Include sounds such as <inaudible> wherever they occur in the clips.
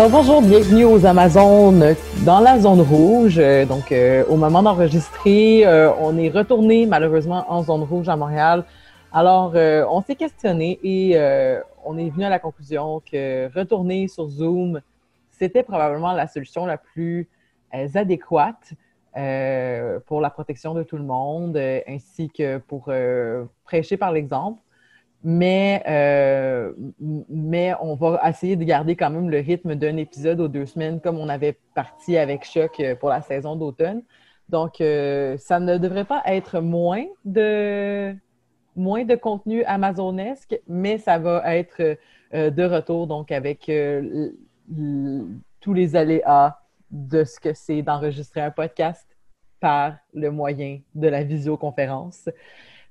Alors bonjour, bienvenue aux Amazones dans la zone rouge. Euh, Donc euh, au moment d'enregistrer, euh, on est retourné malheureusement en zone rouge à Montréal. Alors on s'est questionné et on est venu à la conclusion que retourner sur Zoom, c'était probablement la solution la plus adéquate pour la protection de tout le monde, ainsi que pour prêcher par l'exemple. Mais, euh, mais on va essayer de garder quand même le rythme d'un épisode aux deux semaines, comme on avait parti avec Choc euh, pour la saison d'automne. Donc, euh, ça ne devrait pas être moins de, moins de contenu amazonesque, mais ça va être de retour, donc avec tous les aléas de ce que c'est d'enregistrer un podcast par le moyen de la visioconférence.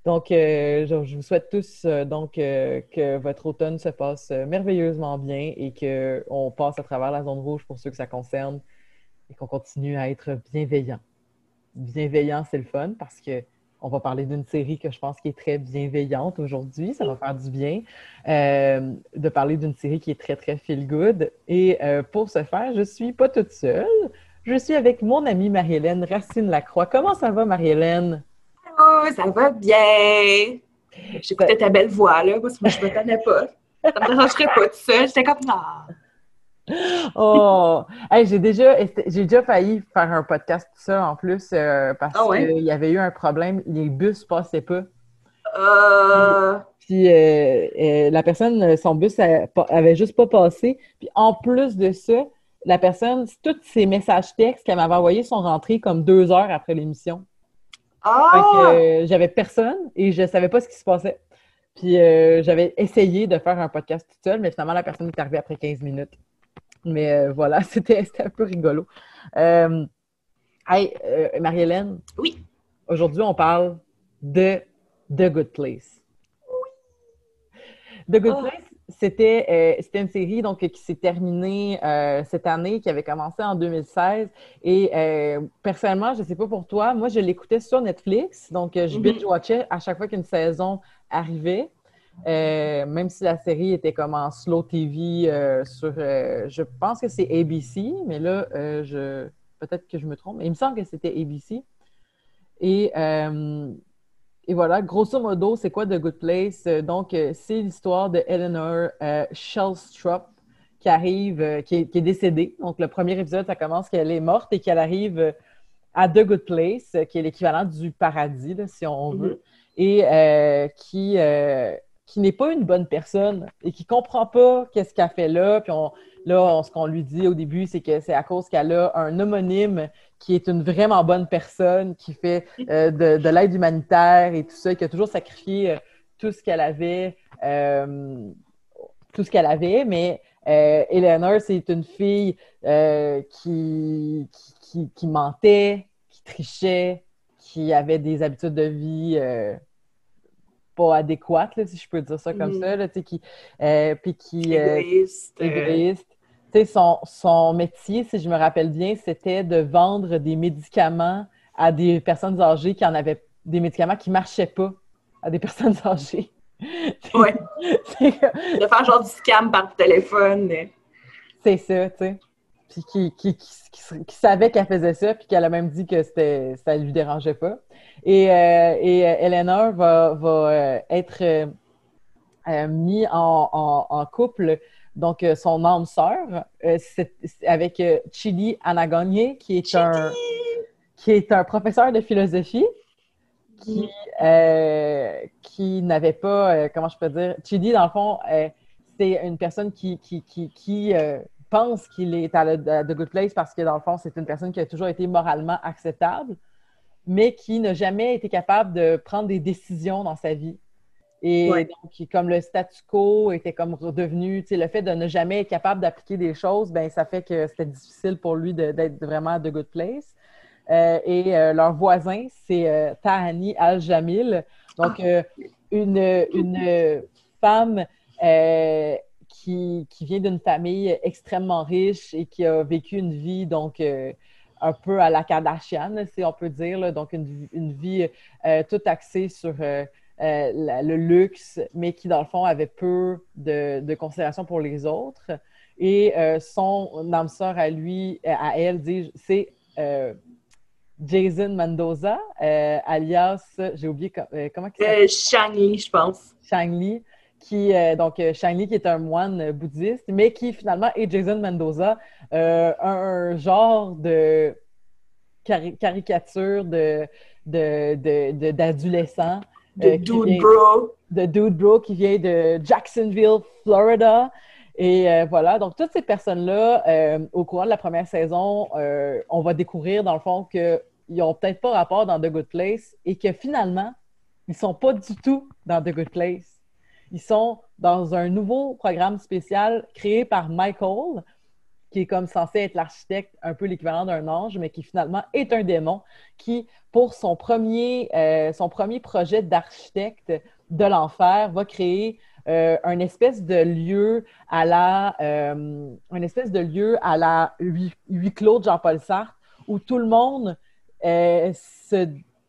Donc, euh, je, vous souhaite tous euh, donc euh, que votre automne se passe merveilleusement bien et qu'on passe à travers la zone rouge pour ceux que ça concerne et qu'on continue à être bienveillant. Bienveillant, c'est le fun parce que on va parler d'une série que je pense qui est très bienveillante aujourd'hui. Ça va faire du bien de parler d'une série qui est très, très feel good. Et pour ce faire, je suis pas toute seule. Je suis avec mon amie Marie-Hélène Racine-Lacroix. Comment ça va, Marie-Hélène? Ça va bien. J'écoutais ta belle voix, là, parce que moi, je me connais pas. Ça me dérangerait pas tout ça. J'étais comme, non. Oh! Hey, j'ai déjà, j'ai déjà failli faire un podcast tout ça en plus euh, parce Ah ouais? qu'il y avait eu un problème, les bus passaient pas. Euh, Puis euh, euh, la personne, son bus pa- avait juste pas passé. Puis en plus de ça, la personne, tous ses messages textes qu'elle m'avait envoyés sont rentrés comme deux heures après l'émission. Ah! euh, j'avais personne et je savais pas ce qui se passait. Puis euh, j'avais essayé de faire un podcast toute seule, mais finalement, la personne est arrivée après 15 minutes. Mais euh, voilà, <laughs> c'était un peu rigolo. Hey, euh, Marie-Hélène. Oui. Aujourd'hui, on parle de The Good Place. The Good Oh. Place, c'était euh, c'était une série donc, qui s'est terminée euh, cette année, qui avait commencé en 2016. Et euh, personnellement, je ne sais pas pour toi, moi, je l'écoutais sur Netflix. Donc, je Mhm. binge-watchais à chaque fois qu'une saison arrivait. Même si la série était comme en slow TV sur, je pense que c'est ABC, mais là, je peut-être que je me trompe, mais il me semble que c'était ABC. Et, et voilà, grosso modo, c'est quoi The Good Place? Euh, donc, euh, c'est l'histoire de Eleanor euh, Shellstrop qui arrive, euh, qui, est, qui est décédée. Donc, le premier épisode, ça commence qu'elle est morte et qu'elle arrive à The Good Place, qui est l'équivalent du paradis, là, si on veut, et euh, qui, qui n'est pas une bonne personne et qui comprend pas qu'est-ce qu'elle fait là. Puis on, là, on- ce qu'on lui dit au début, c'est que c'est à cause qu'elle a un homonyme qui est une vraiment bonne personne, qui fait euh, de, de l'aide humanitaire et tout ça, qui a toujours sacrifié euh, tout ce qu'elle avait, euh, tout ce qu'elle avait, mais euh, Eleanor, c'est une fille qui, qui, qui- qui mentait, qui trichait, qui avait des habitudes de vie pas adéquates, là, si je peux dire ça comme Mhm. ça, là, tu sais, qui, puis qui, Égoïste. égoïste. Son, son métier, si je me rappelle bien, c'était de vendre des médicaments à des personnes âgées qui en avaient des médicaments qui marchaient pas à des <laughs> personnes âgées. Que- <laughs> de faire genre du scam par téléphone. c'est ça, tu sais. Puis qui, qui, qui, savait qu'elle faisait ça, puis qu'elle a même dit que c'était, ça lui dérangeait pas. Et, euh, et euh, Eleanor va, va euh, être euh, mis en, en, en couple, donc euh, son âme sœur, euh, c'est- c'est avec euh, Chili Anagogne, qui est un qui est un professeur de philosophie qui, euh, qui n'avait pas, comment je peux dire, Chidi, dans le fond, c'est une personne qui, qui, qui, qui pense qu'il est à The Good Place parce que, dans le fond, c'est une personne qui a toujours été moralement acceptable, mais qui n'a jamais été capable de prendre des décisions dans sa vie. Et Ouais. donc, comme le statu quo était comme redevenu, tu sais, le fait de ne jamais être capable d'appliquer des choses, ben ça fait que c'était difficile pour lui de- d'être vraiment The Good Place. Euh, et euh, leur voisin, c'est euh, Tahani Al-Jamil. Donc, euh, une, une femme qui, qui vient d'une famille extrêmement riche et qui a vécu une vie, donc, un peu à la Kardashian, si on peut dire. là. Donc, une, une vie toute axée sur euh, la- le luxe, mais qui, dans le fond, avait peu de, de considération pour les autres. Et euh, son âme sœur à lui, euh, à elle, dis-je, c'est euh, Jason Mendoza, alias, j'ai oublié com- comment il s'appelle? Euh, Shang-Li, je pense. Shang-Li, qui, euh, donc, Shang-Li qui est un moine bouddhiste, mais qui finalement est Jason Mendoza, euh, un, un genre de cari- caricature de- d'adolescent. De euh, Dude vient- Bro. de Dude Bro qui vient de Jacksonville, Florida. Et euh, voilà, donc toutes ces personnes-là, euh, au cours de la première saison, euh, on va découvrir dans le fond qu'ils n'ont peut-être pas rapport dans The Good Place et que finalement, ils sont pas du tout dans The Good Place. Ils sont dans un nouveau programme spécial créé par Michael, qui est comme censé être l'architecte, un peu l'équivalent d'un ange, mais qui finalement est un démon, qui, pour son premier, euh, son premier projet d'architecte de l'enfer, va créer euh, un espèce de lieu à la, euh, espèce de lieu à la huis, clos de Jean-Paul Sartre, où tout le monde se,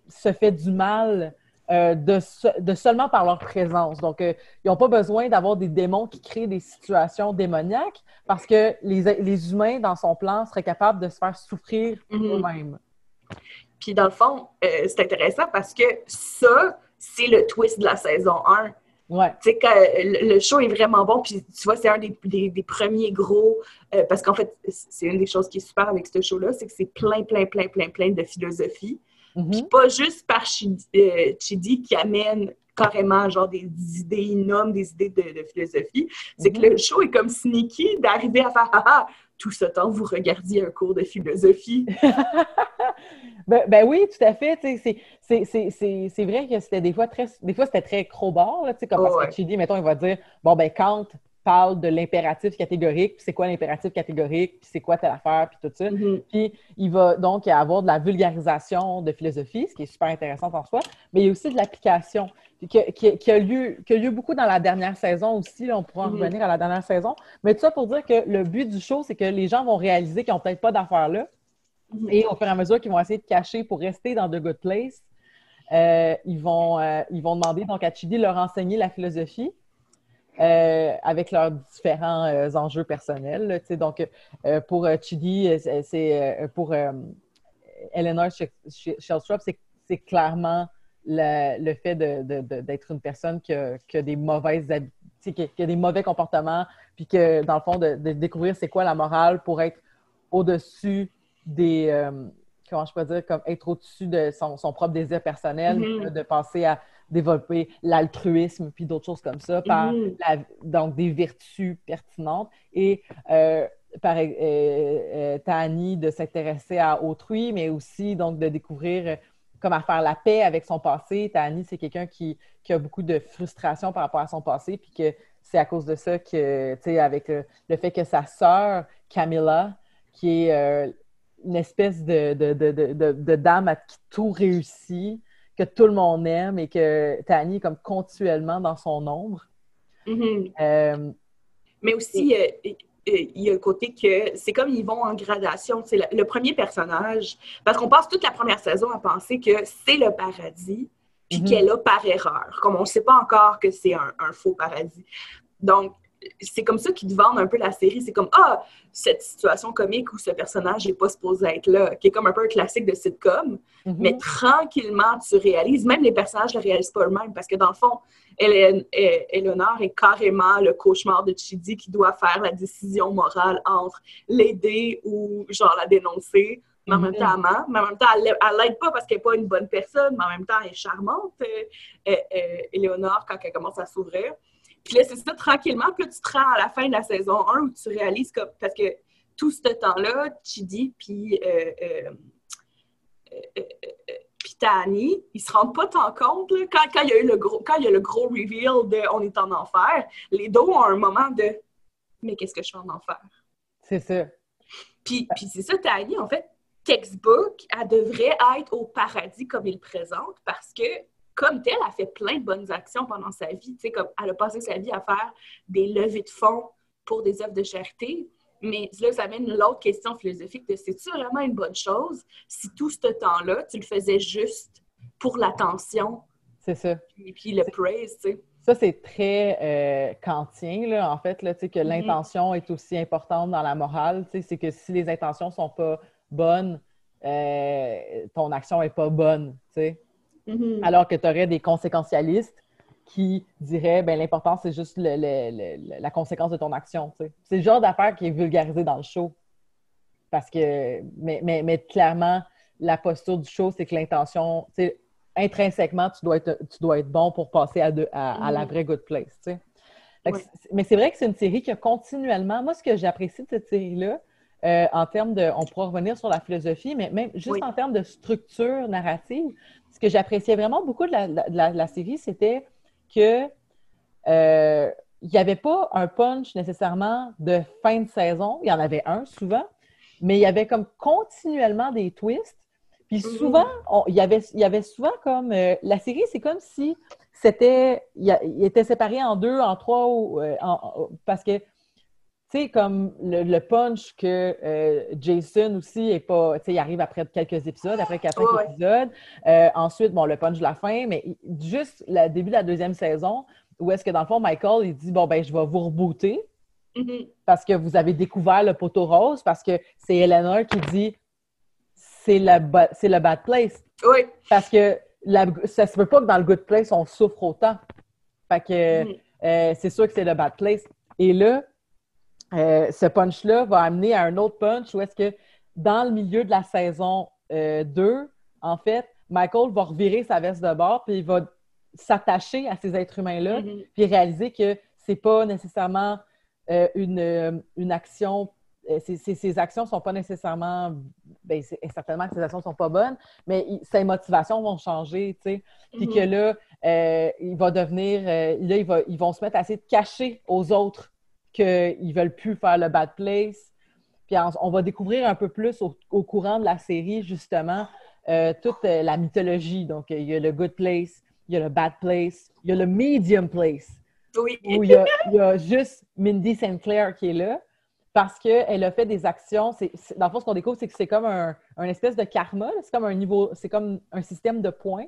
se fait du mal euh, de, se- de seulement par leur présence. Donc, euh, ils n'ont pas besoin d'avoir des démons qui créent des situations démoniaques parce que les, les humains, dans son plan, seraient capables de se faire souffrir Mhm. eux-mêmes. Puis dans le fond, euh, c'est intéressant parce que ça, c'est le twist de la saison 1. Ouais. Tu sais, le le show est vraiment bon, puis tu vois, c'est un des, des- des premiers gros, euh, parce qu'en fait, c'est une des choses qui est super avec ce show-là, c'est que c'est plein, plein, plein, plein, plein de philosophie. Mhm. Puis pas juste par Chidi, euh, Chidi qui amène carrément genre des idées, il nomme des idées de, de philosophie. C'est que le show est comme sneaky d'arriver à faire « Ah ah, tout ce temps, vous regardiez un cours de philosophie. <laughs> Ben, ben oui, tout à fait. c'est- c'est- C'est c'est- c'est vrai que c'était des fois très, des fois c'était très crowbar, là, tu sais, comme parce Ouais. que Chidi, mettons, il va dire bon ben Kant parle de l'impératif catégorique, puis c'est quoi l'impératif catégorique, puis c'est quoi telle affaire, puis tout ça. Mhm. Puis il va donc avoir de la vulgarisation de philosophie, ce qui est super intéressant en soi, mais il y a aussi de l'application, qui, qui- qui a lieu, qui a lieu beaucoup dans la dernière saison aussi. là, on pourra en Mhm. revenir à la dernière saison. Mais tout ça pour dire que le but du show, c'est que les gens vont réaliser qu'ils n'ont peut-être pas d'affaires là. Mhm. Et au fur et à mesure qu'ils vont essayer de cacher pour rester dans The Good Place, euh, ils, vont, euh, ils vont demander donc à Chidi de leur enseigner la philosophie. Euh, avec leurs différents euh, enjeux personnels. là, donc, euh, pour Chidi, c'est- pour Eleanor Sh- Sh- Shellstrop, c'est c'est clairement le fait d'être une personne qui a, des mauvaises qui, a des mauvais comportements, puis que dans le fond, de, découvrir c'est quoi la morale pour être au-dessus des. Euh, comment je peux dire, comme être au-dessus de son, propre désir personnel, mm-hmm. de penser à développer l'altruisme, puis d'autres choses comme ça, par mm-hmm. donc des vertus pertinentes. Et euh, par euh, euh, Tani de s'intéresser à autrui, mais aussi donc de découvrir comment faire la paix avec son passé. Tani, c'est quelqu'un qui, a beaucoup de frustration par rapport à son passé, puis que c'est à cause de ça que, tu sais, avec le, fait que sa sœur, Camilla, qui est euh, une espèce de, de, dame à qui tout réussit, que tout le monde aime et que Tani est comme continuellement dans son ombre. Mm-hmm. mais aussi, il y a un côté que c'est comme ils vont en gradation. C'est le, premier personnage, parce qu'on passe toute la première saison à penser que c'est le paradis, puis mhm. qu'elle a par erreur, comme on ne sait pas encore que c'est un, faux paradis. Donc, c'est comme ça qu'ils te vendent un peu la série. C'est comme, ah, cette situation comique où ce personnage n'est pas supposé être là, qui est comme un peu un classique de sitcom. Mhm. Mais tranquillement, tu réalises, même les personnages ne le réalisent pas eux-mêmes, parce que dans le fond, Eleanor est carrément le cauchemar de Chidi qui doit faire la décision morale entre l'aider ou genre la dénoncer. Mais en même temps, mhm. mais en même temps, elle l'aide pas parce qu'elle n'est pas une bonne personne, mais en même temps, elle est charmante, euh, euh, quand elle commence à s'ouvrir. Puis là, c'est ça, tranquillement. Puis là, tu te rends à la fin de la saison 1 où tu réalises que, parce que tout ce temps-là, Chidi puis euh, euh, euh, puis Tani, ils se rendent pas tant compte là, quand, quand, il y a eu le gros quand il y a le gros reveal de on est en enfer, les deux ont un moment de mais qu'est-ce que je fais en enfer? C'est ça. Puis, puis c'est ça, Tani, en fait, textbook, elle devrait être au paradis comme il le présente parce que comme telle, elle fait plein de bonnes actions pendant sa vie. Tu sais, comme elle a passé sa vie à faire des levées de fonds pour des œuvres de charité. Mais là, ça amène l'autre question philosophique de c'est-tu vraiment une bonne chose si tout ce temps-là, tu le faisais juste pour l'attention? C'est ça. Et puis le praise, tu sais. Ça, c'est très euh, kantien, là, en fait, là, que mm-hmm. l'intention est aussi importante dans la morale. C'est que si les intentions sont pas bonnes, euh, ton action est pas bonne. sais. Mm-hmm. Alors que tu aurais des conséquentialistes qui diraient ben l'important c'est juste la conséquence de ton action. C'est le genre d'affaire qui est vulgarisé dans le show. Parce que, mais, mais, clairement, la posture du show, c'est que l'intention, intrinsèquement, tu dois, être, tu dois être bon pour passer à, à, la mm-hmm. vraie good place. Mais c'est vrai que c'est une série qui a continuellement. Moi, ce que j'apprécie de cette série-là, euh, en termes de. On pourra revenir sur la philosophie, mais même juste en termes de structure narrative, ce que j'appréciais vraiment beaucoup de la, série, c'était que euh, il n'y avait pas un punch nécessairement de fin de saison. Il y en avait un souvent, mais il y avait comme continuellement des twists. Puis mm-hmm. souvent, il, y avait, il y avait souvent comme. Euh, la série, c'est comme si c'était. Il, était séparé en deux, en trois, parce que sais, comme le, punch que euh, Jason aussi est pas, tu sais, il arrive après quelques épisodes, après quatre épisodes. Euh, ensuite, bon, le punch de la fin, mais juste le début de la deuxième saison, où est-ce que dans le fond, Michael, il dit, bon, ben, je vais vous rebooter mm-hmm. parce que vous avez découvert le poteau rose, parce que c'est Eleanor qui dit, c'est le, c'est le bad place. Oui. Parce que la, ça se peut pas que dans le good place, on souffre autant. Fait que mm-hmm. euh, c'est sûr que c'est le bad place. Et là, euh, ce punch-là va amener à un autre punch où est-ce que dans le milieu de la saison 2, euh, en fait, Michael va revirer sa veste de bord puis il va s'attacher à ces êtres humains-là mm-hmm. puis réaliser que c'est pas nécessairement euh, une, une, action ces, ces, actions sont pas nécessairement, ben, certainement que ces actions sont pas bonnes, mais ses motivations vont changer, tu sais. Puis que mm-hmm. là, il va devenir, là, il va, ils vont se mettre à essayer de cacher aux autres qu'ils veulent plus faire le bad place. Puis on, va découvrir un peu plus au, courant de la série, justement, euh, toute euh, la mythologie. Donc, il y a le good place, il y a le bad place, il y a le medium place. Oui. Où il y, a, juste Mindy Sinclair qui est là parce qu'elle a fait des actions. C'est, dans le fond, ce qu'on découvre, c'est que c'est comme un, espèce de karma. C'est comme un niveau, c'est comme un système de points.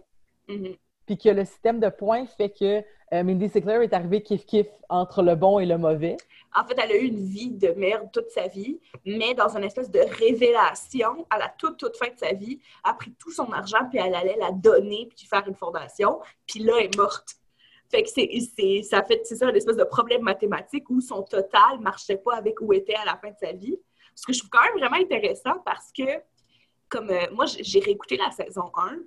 Mm-hmm. Puis que le système de points fait que euh, Mindy Sinclair est arrivée kiff-kiff entre le bon et le mauvais. En fait, elle a eu une vie de merde toute sa vie, mais dans une espèce de révélation, à la toute, toute fin de sa vie, a pris tout son argent, puis elle allait la donner, puis faire une fondation, puis là, elle est morte. Fait que c'est, ça fait, ça, une espèce de problème mathématique où son total marchait pas avec où était à la fin de sa vie. Ce que je trouve quand même vraiment intéressant parce que, comme euh, moi, j'ai réécouté la saison 1,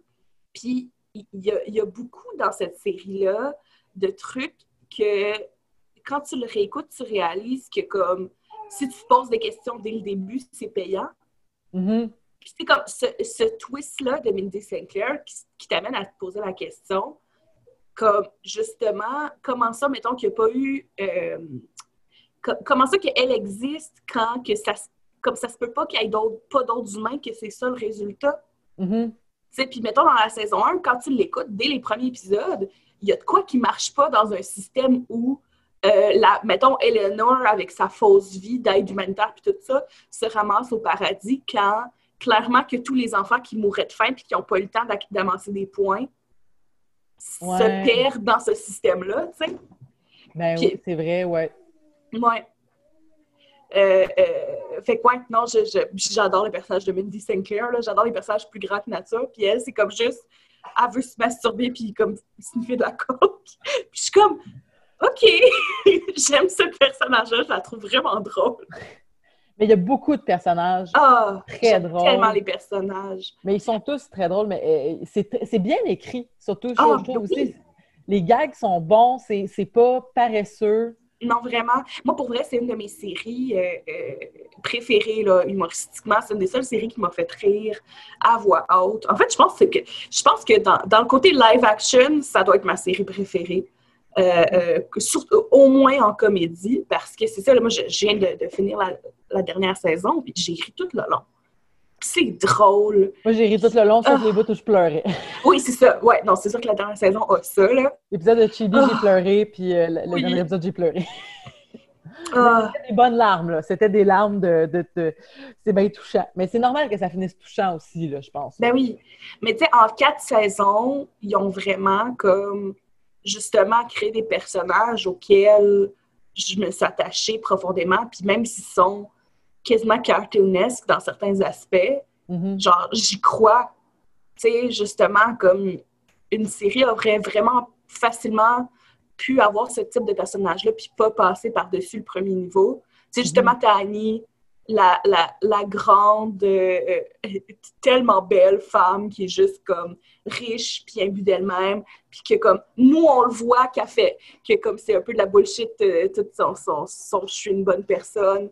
puis il y, y, a beaucoup dans cette série-là de trucs que quand tu le réécoutes, tu réalises que comme si tu poses des questions dès le début, c'est payant. Mm-hmm. Puis c'est comme ce, ce twist-là de Mindy Sinclair qui, qui t'amène à te poser la question, comme justement, comment ça, mettons qu'il n'y a pas eu... Euh, comment ça qu'elle existe quand que ça, comme ça se peut pas qu'il y ait pas d'autres humains, que c'est ça le résultat? Mm-hmm. Puis mettons dans la saison 1, quand tu l'écoutes, dès les premiers épisodes, il y a de quoi qui marche pas dans un système où euh, la, mettons, Eleanor, avec sa fausse vie d'aide humanitaire puis tout ça, se ramasse au paradis quand, clairement, que tous les enfants qui mourraient de faim puis qui n'ont pas eu le temps d'amasser des points Ouais. se perdent dans ce système-là, tu sais. Ben oui, c'est vrai, ouais. Ouais. Euh, euh, fait que, ouais, non, j'adore le personnage de Mindy Sinclair, là. J'adore les personnages plus grands que nature. Puis elle, c'est comme juste, elle veut se masturber puis comme sniffer de la <laughs> coke. Puis je suis comme, OK, <laughs> j'aime ce personnage-là, je la trouve vraiment drôle. Mais il y a beaucoup de personnages, Ah, Très j'aime drôle. tellement les personnages. mais ils sont tous très drôles, mais euh, c'est c'est bien écrit, surtout. Je, Ah, je trouve oui. aussi. Les gags sont bons, c'est c'est pas paresseux. Non, vraiment. Moi, pour vrai, c'est une de mes séries euh, euh, préférées, là, humoristiquement. C'est une des seules séries qui m'a fait rire à voix haute. En fait, je pense que, je pense que dans, dans le côté live action, ça doit être ma série préférée. Euh, surtout, au moins en comédie, parce que c'est ça, moi, je, viens de, de finir la, la dernière saison, puis j'ai ri tout le long. C'est drôle. Moi, j'ai ri tout le long, sauf Ah. les bouts où je pleurais. <laughs> Oui, c'est ça. Ouais, non, c'est sûr que la dernière saison a ça, là. L'épisode de Chili, j'ai Ah. pleuré, puis euh, le, le Oui. dernier épisode, j'ai pleuré. <laughs> Ah, C'était des bonnes larmes, là. C'était des larmes de... de, de- C'est bien touchant. Mais c'est normal que ça finisse touchant aussi, là, je pense. Ben oui. Mais tu sais, en quatre saisons, ils ont vraiment comme justement créé des personnages auxquels je me suis attachée profondément. Puis même s'ils sont quasiment cartoonesques dans certains aspects, Mhm. genre j'y crois. Tu sais, justement, comme une série aurait vraiment facilement pu avoir ce type de personnage-là, puis pas passer par-dessus le premier niveau. Tu sais, justement, t'as Annie, la, la, la grande, euh, euh, tellement belle femme qui est juste comme riche, puis imbue d'elle-même, puis que comme, nous, on le voit qu'elle fait, que comme c'est un peu de la bullshit, euh, tout son, son, son « je suis une bonne personne »,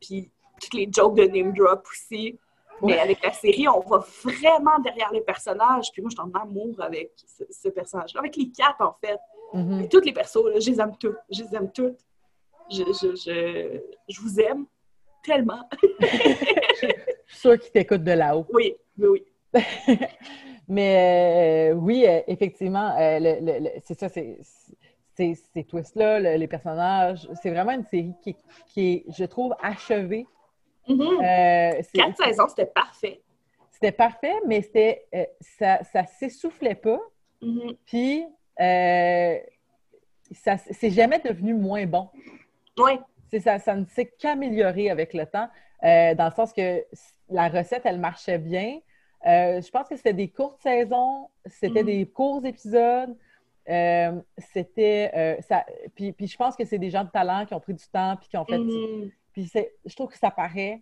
puis toutes les jokes de name drop aussi. Mais Ouais. avec la série, on va vraiment derrière les personnages. Puis moi, je suis en amour avec ce, ce personnage-là. Avec les quatre, en fait. Mhm. Toutes les persos, là, je les aime toutes. Je les aime toutes. Je, je, je, je vous aime tellement. <laughs> Je suis sûre qu'ils t'écoutent de là-haut. Oui, oui, oui. <laughs> Mais euh, oui, euh, effectivement, euh, le- le- le- c'est ça, c'est c'est- ces twists-là, le- les personnages. C'est vraiment une série qui, qui est, je trouve, achevée. Mhm. Euh, Quatre saisons, c'était parfait. C'était parfait, mais c'était euh, ça, ça s'essoufflait pas. Mhm. Puis, euh, ça c'est jamais devenu moins bon. Oui, C'est ça, ça ne s'est qu'amélioré avec le temps, dans le sens que la recette, elle marchait bien. Je pense que c'était des courtes saisons, c'était Mhm. des courts épisodes. c'était ça. Puis, puis je pense que c'est des gens de talent qui ont pris du temps puis qui ont fait. Puis je trouve que ça paraît.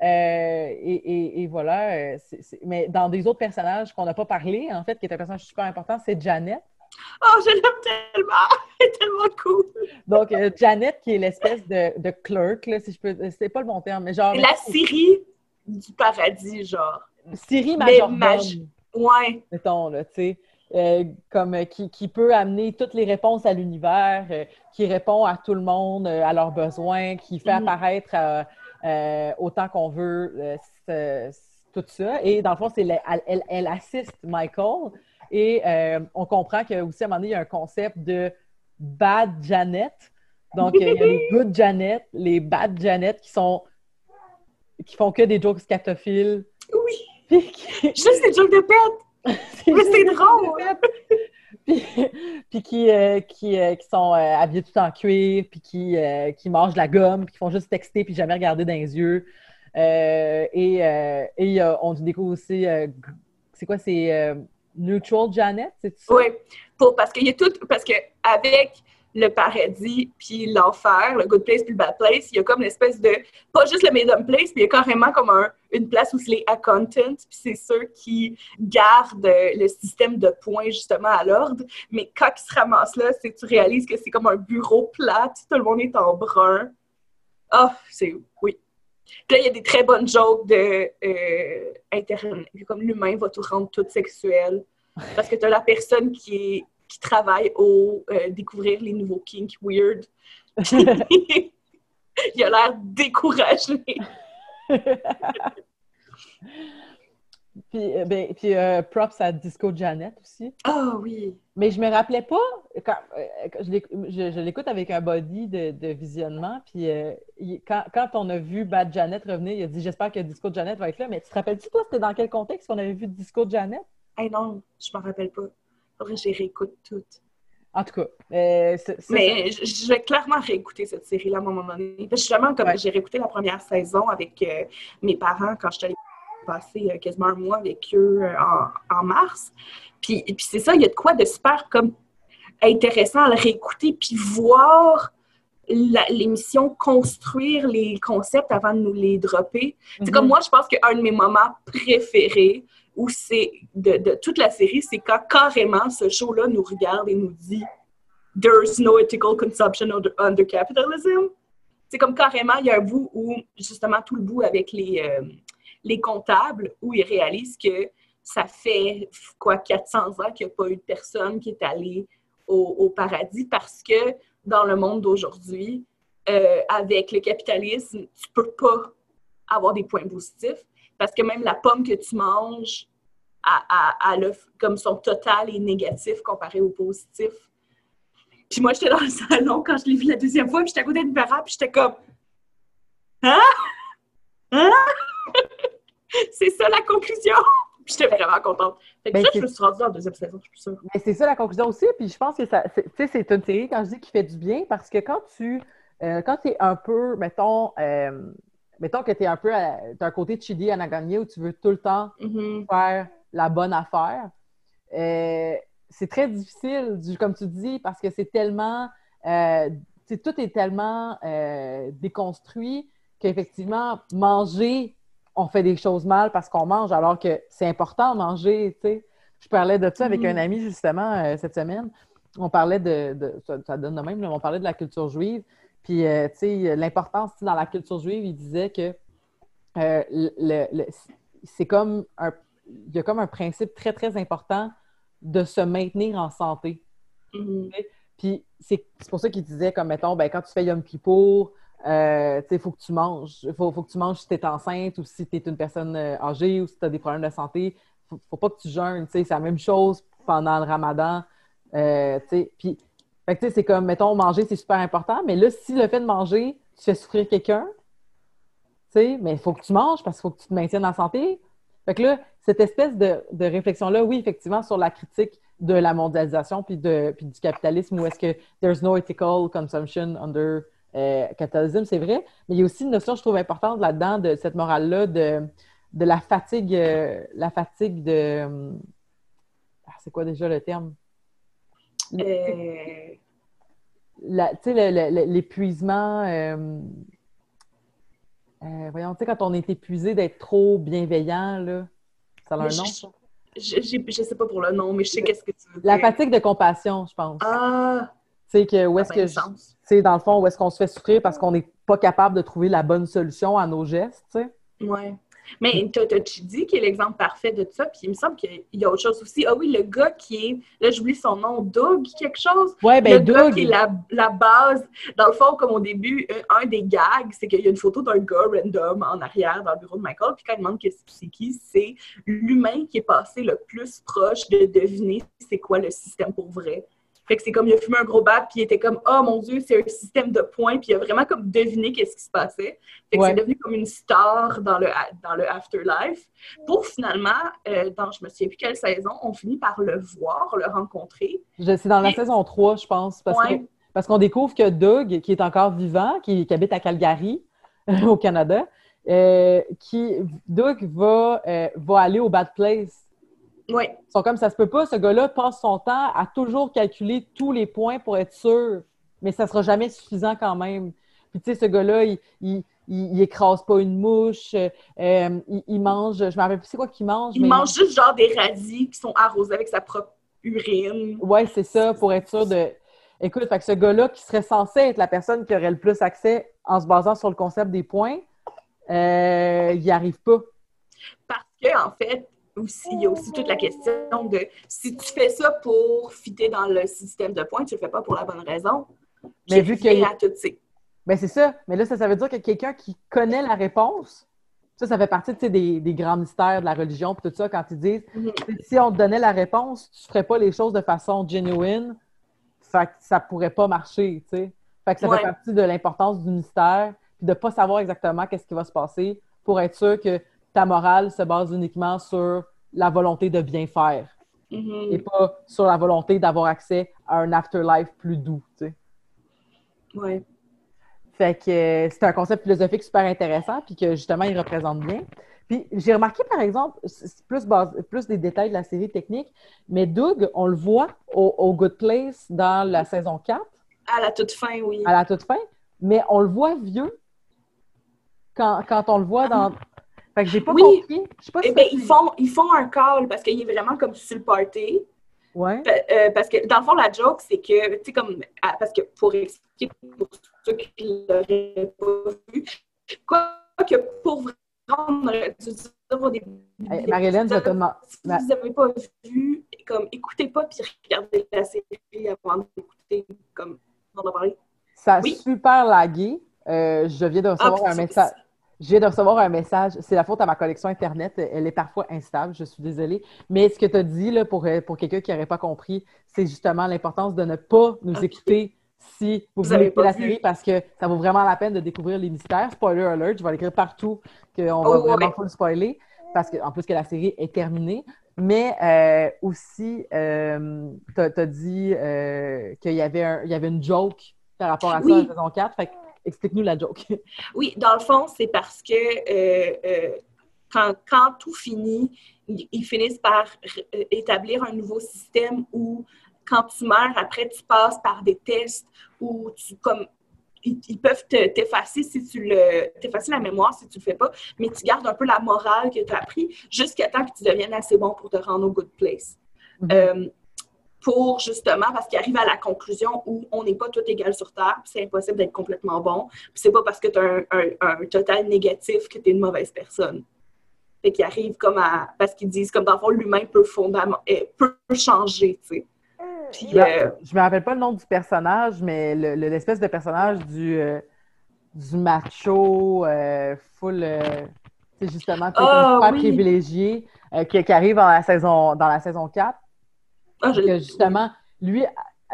Euh, et, et- et voilà. euh, mais dans des autres personnages qu'on n'a pas parlé, en fait, qui est un personnage super important, c'est Janet. Oh, je l'aime tellement! <laughs> Elle est tellement cool! Donc, euh, Janet, qui est l'espèce de, de clerk, là, si je peux. C'est pas le bon terme, mais genre. La Syrie du paradis, genre. Mais Majordome, maj- Ouais. mettons, là, tu sais. Euh, comme euh, qui, qui peut amener toutes les réponses à l'univers, euh, qui répond à tout le monde, à leurs besoins, qui fait Mhm. apparaître autant qu'on veut ce- tout ça. Et dans le fond, c'est elle, elle- elle assiste Michael. Et on comprend que aussi à un moment donné, il y a un concept de bad Janet. Donc, il y a les good Janet, les bad Janet qui sont qui font que des jokes scatophiles. Oui! Qui- Juste des jokes de pète! <laughs> c'est drôle! <laughs> puis qui, euh, qui, euh, qui sont euh, habillés tout en cuir, puis qui, qui mangent de la gomme, puis qui font juste texter, puis jamais regarder dans les yeux. Et et on découvre aussi, c'est quoi, c'est Neutral Janet, c'est ça? Oui, pour, parce qu'il y a tout, parce que avec le paradis puis l'enfer, le good place puis le bad place, il y a comme une espèce de, pas juste le medium place, mais il y a carrément comme un- une place où c'est les accountants, puis c'est ceux qui gardent le système de points justement à l'ordre. Mais quand ils se ramassent là, c'est tu réalises que c'est comme un bureau plat, tout le monde est en brun. Ah, c'est oui. Puis là, il y a des très bonnes jokes de euh, Internet, comme l'humain va tout rendre tout sexuel. Parce que tu as la personne qui, est, qui travaille au euh, découvrir les nouveaux kinks weird. <laughs> il a l'air découragé. <laughs> Puis, euh, ben, puis euh, props à Disco Janet aussi. Ah oui. Mais je me rappelais pas, quand, je l'éc- je- je l'écoute avec un body de, de visionnement, puis euh, il- quand, quand on a vu Bad Janet revenir, il a dit « J'espère que Disco Janet va être là », mais tu te rappelles-tu, toi, c'était dans quel contexte qu'on avait vu Disco Janet? Hey non, je m'en rappelle pas. J'y réécoute toutes. En tout cas, euh, Mais je, je vais clairement réécouter cette série-là à un moment donné. Parce que justement, comme Ouais. j'ai réécouté la première saison avec euh, mes parents quand je suis allée passer euh, quasiment un mois avec eux euh, en, en mars. Puis, puis c'est ça, il y a de quoi de super comme intéressant à le réécouter puis voir l'émission construire les concepts avant de nous les dropper. C'est Mhm. comme moi, je pense qu'un de mes moments préférés où c'est de, toute la série, c'est quand carrément ce show-là nous regarde et nous dit There's no ethical consumption under, capitalism. C'est comme carrément, il y a un bout où, justement, tout le bout avec les, euh, les comptables, où ils réalisent que ça fait, quoi, 400 ans qu'il n'y a pas eu de personne qui est allée au, paradis parce que dans le monde d'aujourd'hui, euh, avec le capitalisme, tu peux pas avoir des points positifs parce que même la pomme que tu manges, à, à, à le- comme son total est négatif comparé au positif. Puis moi, j'étais dans le salon quand je l'ai vu la deuxième fois, puis j'étais à côté de parent, puis j'étais comme Hein? Hein? <laughs> c'est ça la conclusion! <laughs> Puis j'étais vraiment contente. Fait que Ben, ça, je me suis rendue dans la deuxième saison, je suis sûre. Mais c'est ça la conclusion aussi. Puis je pense que ça, c'est- tu sais, c'est une série, quand je dis qui fait du bien, parce que quand tu, euh, quand tu es un peu, mettons, euh, mettons que tu es un peu, à- un côté chili à gagner où tu veux tout le temps Mhm. faire la bonne affaire, euh, c'est très difficile, du- comme tu dis, parce que c'est tellement, euh, tout est tellement euh, déconstruit qu'effectivement, manger, on fait des choses mal parce qu'on mange, alors que c'est important de manger, tu sais. Je parlais de ça avec Mhm. un ami, justement, cette semaine. On parlait de, de- ça, ça donne de même, on parlait de la culture juive. Puis, euh, tu sais, l'importance, dans la culture juive, il disait que euh, le- le- le- c'est comme un, il y a comme un principe très, très important de se maintenir en santé. Mhm. Puis c'est pour ça qu'il disait, comme mettons, ben, quand tu fais Yom Kippour, euh, il faut que tu manges. Il faut, faut que tu manges si tu es enceinte ou si tu es une personne euh, âgée ou si tu as des problèmes de santé. Faut, faut pas que tu jeûnes. C'est la même chose pendant le ramadan. Euh. Puis, fait que, tu sais, c'est comme, mettons, manger, c'est super important. Mais là, si le fait de manger, tu fais souffrir quelqu'un, tu sais, mais il faut que tu manges parce qu'il faut que tu te maintiennes en santé. Fait que là, cette espèce de, de réflexion-là, oui, effectivement, sur la critique de la mondialisation puis, de, puis du capitalisme, où est-ce que there's no ethical consumption under euh, capitalism, c'est vrai. Mais il y a aussi une notion, je trouve, importante là-dedans de cette morale-là de, de la fatigue, euh, la fatigue de. hum, ah, c'est quoi déjà le terme? Euh, la- l'épuisement. euh, euh, voyons, tu sais, quand on est épuisé d'être trop bienveillant, là, ça a un nom? je, je, je sais pas pour le nom, mais je sais qu'est-ce que tu veux La dire. fatigue de compassion, je pense. Ah, Tu sais, que où est-ce que, je- sais, dans le fond, où est-ce qu'on se fait souffrir parce qu'on n'est pas capable de trouver la bonne solution à nos gestes, tu sais? Ouais. Mais tu as Chidi qui est l'exemple parfait de ça, puis il me semble qu'il y a autre chose aussi. Ah oui, le gars qui est, là j'oublie son nom, Doug quelque chose? Ouais, ben, le gars Doug, qui est la, la base. Dans le fond, comme au début, un, un des gags, c'est qu'il y a une photo d'un gars random en arrière dans le bureau de Michael, puis quand il demande que c'est qui, c'est l'humain qui est passé le plus proche de deviner c'est quoi le système pour vrai. Fait que c'est comme il a fumé un gros bat, puis il était comme oh mon dieu, c'est un système de points, puis il a vraiment comme deviné qu'est-ce qui se passait. Fait que Ouais. c'est devenu comme une star dans le dans le afterlife. Pour finalement, euh, dans je me souviens plus quelle saison, on finit par le voir, le rencontrer. C'est dans la Et- saison 3, je pense. Parce Ouais. que- parce qu'on découvre que Doug, qui est encore vivant, qui, qui habite à Calgary, <laughs> au Canada, euh, qui, Doug va, euh, va aller au Bad Place. Oui, Ils sont comme ça se peut pas, ce gars-là passe son temps à toujours calculer tous les points pour être sûr, mais ça sera jamais suffisant quand même. Puis tu sais, ce gars-là, il, il, il, il écrase pas une mouche, euh, il, mange, je me rappelle plus c'est quoi qu'il mange. il mais mange juste genre des radis qui sont arrosés avec sa propre urine. Ouais, c'est ça, pour être sûr de. Écoute, fait que ce gars-là, qui serait censé être la personne qui aurait le plus accès en se basant sur le concept des points, euh, il n'y arrive pas. Parce que, en fait, aussi, il y a aussi toute la question de si tu fais ça pour fitter dans le système de points, tu le fais pas pour la bonne raison. Mais vu a- à toutes ces. Ben, c'est ça. Mais là, ça, ça veut dire que quelqu'un qui connaît la réponse, ça, ça fait partie des, des grands mystères de la religion, puis tout ça, quand ils disent Mhm. si on te donnait la réponse, tu ferais pas les choses de façon genuine, fait que ça pourrait pas marcher, tu sais. Fait que ça Ouais. fait partie de l'importance du mystère, puis de pas savoir exactement qu'est-ce qui va se passer pour être sûr que ta morale se base uniquement sur la volonté de bien faire Mhm. et pas sur la volonté d'avoir accès à un afterlife plus doux, tu sais. Ouais. Fait que euh, c'est un concept philosophique super intéressant, puis que justement, il représente bien. Puis j'ai remarqué, par exemple, plus, base- plus des détails de la série technique, mais Doug, on le voit au, au Good Place dans la saison 4, À la toute fin, oui. à la toute fin, mais on le voit vieux quand, quand on le voit dans. Fait que j'ai pas Oui. compris. Pas Eh si ben, ils font, ils font un call parce qu'il est vraiment comme sur le party. Ouais. Euh, parce que dans le fond, la joke, c'est que, tu sais, comme, ah, parce que pour expliquer pour ceux qui l'auraient pas vu, quoi que pour vraiment, on aurait dû dire au début. Hey, Marie-Hélène, je te demande. Si vous n'avez pas vu, comme, écoutez pas puis regardez la série avant d'écouter, comme on en a parlé. Ça a Oui. super lagué. Euh, je viens de recevoir Ah, un message. Je viens de recevoir un message. C'est la faute à ma connexion Internet. Elle est parfois instable. Je suis désolée. Mais ce que tu as dit là, pour, euh, pour quelqu'un qui n'aurait pas compris, c'est justement l'importance de ne pas nous écouter si vous, Vous voulez écouter la série parce que ça vaut vraiment la peine de découvrir les mystères. Spoiler alert, je vais l'écrire partout qu'on va Oh, vraiment ouais. pas le spoiler parce que, en plus que la série est terminée. Mais euh, aussi, euh, tu as, dit euh, qu'il y, avait un- il y avait une joke par rapport à ça Oui. en saison 4. Fait que explique-nous la joke. Oui, dans le fond, c'est parce que euh, euh, quand, quand tout finit, ils, finissent par euh, établir un nouveau système où quand tu meurs, après, tu passes par des tests où tu comme ils, ils peuvent te- t'effacer si tu le t'effacer la mémoire si tu le fais pas, mais tu gardes un peu la morale que tu as appris jusqu'à temps que tu deviennes assez bon pour te rendre au good place. Mhm. Euh, pour justement, parce qu'il arrive à la conclusion où on n'est pas tout égal sur Terre, puis c'est impossible d'être complètement bon, puis c'est pas parce que tu as un, un- un total négatif que tu es une mauvaise personne. Fait qu'il arrive comme à. Parce qu'ils disent, comme dans le fond, l'humain peut, fondament, euh, peut changer, tu sais. Puis, euh, Je me rappelle pas le nom du personnage, mais le- le- l'espèce de personnage du, euh, du macho euh, full. euh, c'est justement oui. privilégié euh, qui, qui arrive dans la saison, dans la saison 4. Ah, que justement, lui,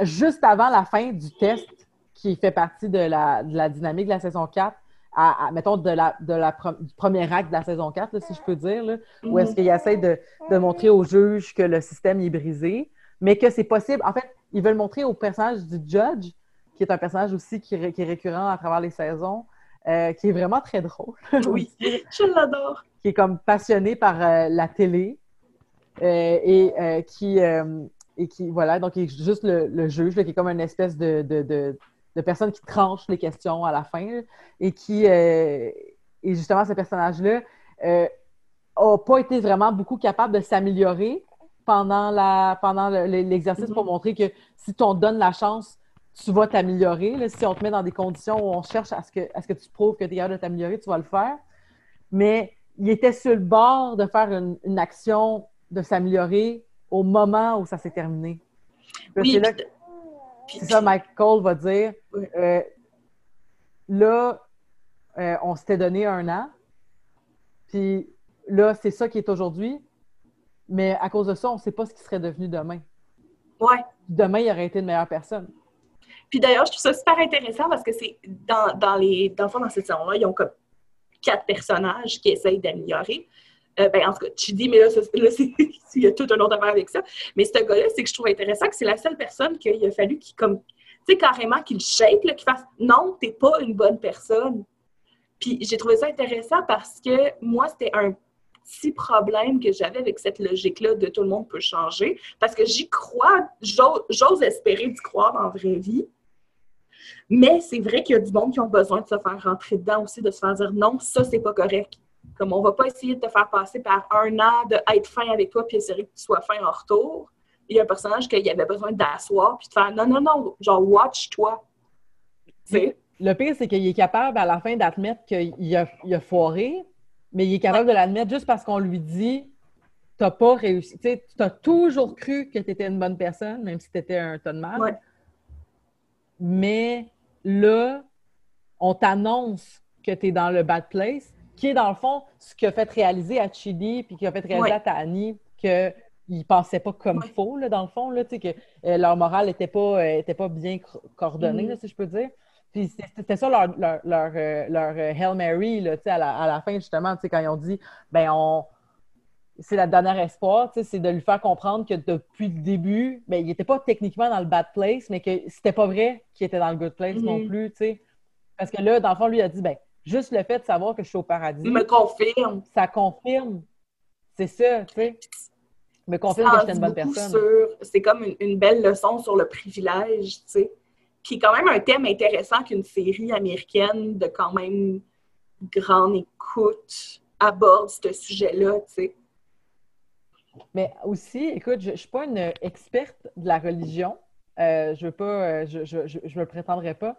juste avant la fin du test qui fait partie de la, de la dynamique de la saison 4, à, à- mettons, de la, de la du premier acte de la saison 4, là, si je peux dire, là, où est-ce Mhm. qu'il essaie de, de montrer au juge que le système est brisé, mais que c'est possible. En fait, ils veulent montrer au personnage du judge, qui est un personnage aussi qui, est récurrent à travers les saisons, euh, qui est vraiment très drôle. <laughs> Oui, je l'adore. qui est comme passionné par euh, la télé euh, et qui et qui voilà donc il est juste le, le juge là, qui est comme une espèce de, de, de, de personne qui tranche les questions à la fin là, et qui euh, et justement ce personnage là euh, pas été vraiment beaucoup capable de s'améliorer pendant la pendant le- le- l'exercice pour montrer que si on te donne la chance tu vas t'améliorer si on te met dans des conditions où on cherche à ce que à ce que tu prouves que tu es capable de t'améliorer tu vas le faire. Mais il était sur le bord de faire une, une action de s'améliorer au moment où ça s'est terminé. Oui, c'est là ça, Mike Cole va dire. Euh, là, euh, on s'était donné un an, puis là, c'est ça qui est aujourd'hui, mais à cause de ça, on ne sait pas ce qui serait devenu demain. Ouais. demain, il aurait été une meilleure personne. Puis d'ailleurs, je trouve ça super intéressant parce que c'est dans, dans les. Dans le fond, dans cette saison-là, ils ont comme quatre personnages qui essayent d'améliorer. Euh, ben, en tout cas, Chidi, mais là, <laughs> il y a tout un autre affaire avec ça. Mais ce gars-là, c'est que je trouve intéressant que c'est la seule personne qu'il a fallu qu'il, comme, tu sais, carrément qu'il shake, qu'il fasse non, t'es pas une bonne personne. Puis j'ai trouvé ça intéressant parce que moi, c'était un petit problème que j'avais avec cette logique-là de tout le monde peut changer. Parce que j'y crois, j'ose espérer d'y croire la vraie vie. Mais c'est vrai qu'il y a du monde qui ont besoin de se faire rentrer dedans aussi, de se faire dire non, ça, c'est pas correct. Comme on va pas essayer de te faire passer par un an de être fin avec toi puis essayer que tu sois fin en retour. Il y a un personnage qu'il avait besoin d'asseoir puis de faire non, non, non, genre watch-toi. Le pire, c'est qu'il est capable à la fin d'admettre qu'il a, il a foiré, mais il est capable de l'admettre juste parce qu'on lui dit T'as pas réussi. Tu as toujours cru que tu étais une bonne personne, même si tu étais un ton de mal. Ouais. Mais là, on t'annonce que tu es dans le bad place, qui est dans le fond ce qui a fait réaliser à Chidi puis qui a fait réaliser Ouais. à Tani que ils pensaient pas comme Ouais. faux, là, dans le fond, là, que euh, leur morale n'était pas, euh, était pas bien co- coordonnée, Mhm. là, si je peux dire. Puis c'était ça leur, leur, leur, euh, leur, Hail Mary, là, à la, à la fin, justement, quand ils ont dit, ben on... C'est la dernière espoir, c'est de lui faire comprendre que depuis le début, ben, il n'était pas techniquement dans le bad place, mais que c'était pas vrai qu'il était dans le good place non Mhm. plus, tu sais. Parce que là, dans le fond, lui, il a dit, ben, juste le fait de savoir que je suis au paradis, Il me confirme. ça confirme. C'est ça, tu sais. Me confirme Ça que j'étais une bonne personne. sur- C'est comme une, une belle leçon sur le privilège, tu sais. Qui est quand même un thème intéressant qu'une série américaine de quand même grande écoute aborde ce sujet-là, tu sais. Mais aussi, écoute, je ne suis pas une experte de la religion. Euh, je veux pas, euh, je, je, je, je me prétendrai pas.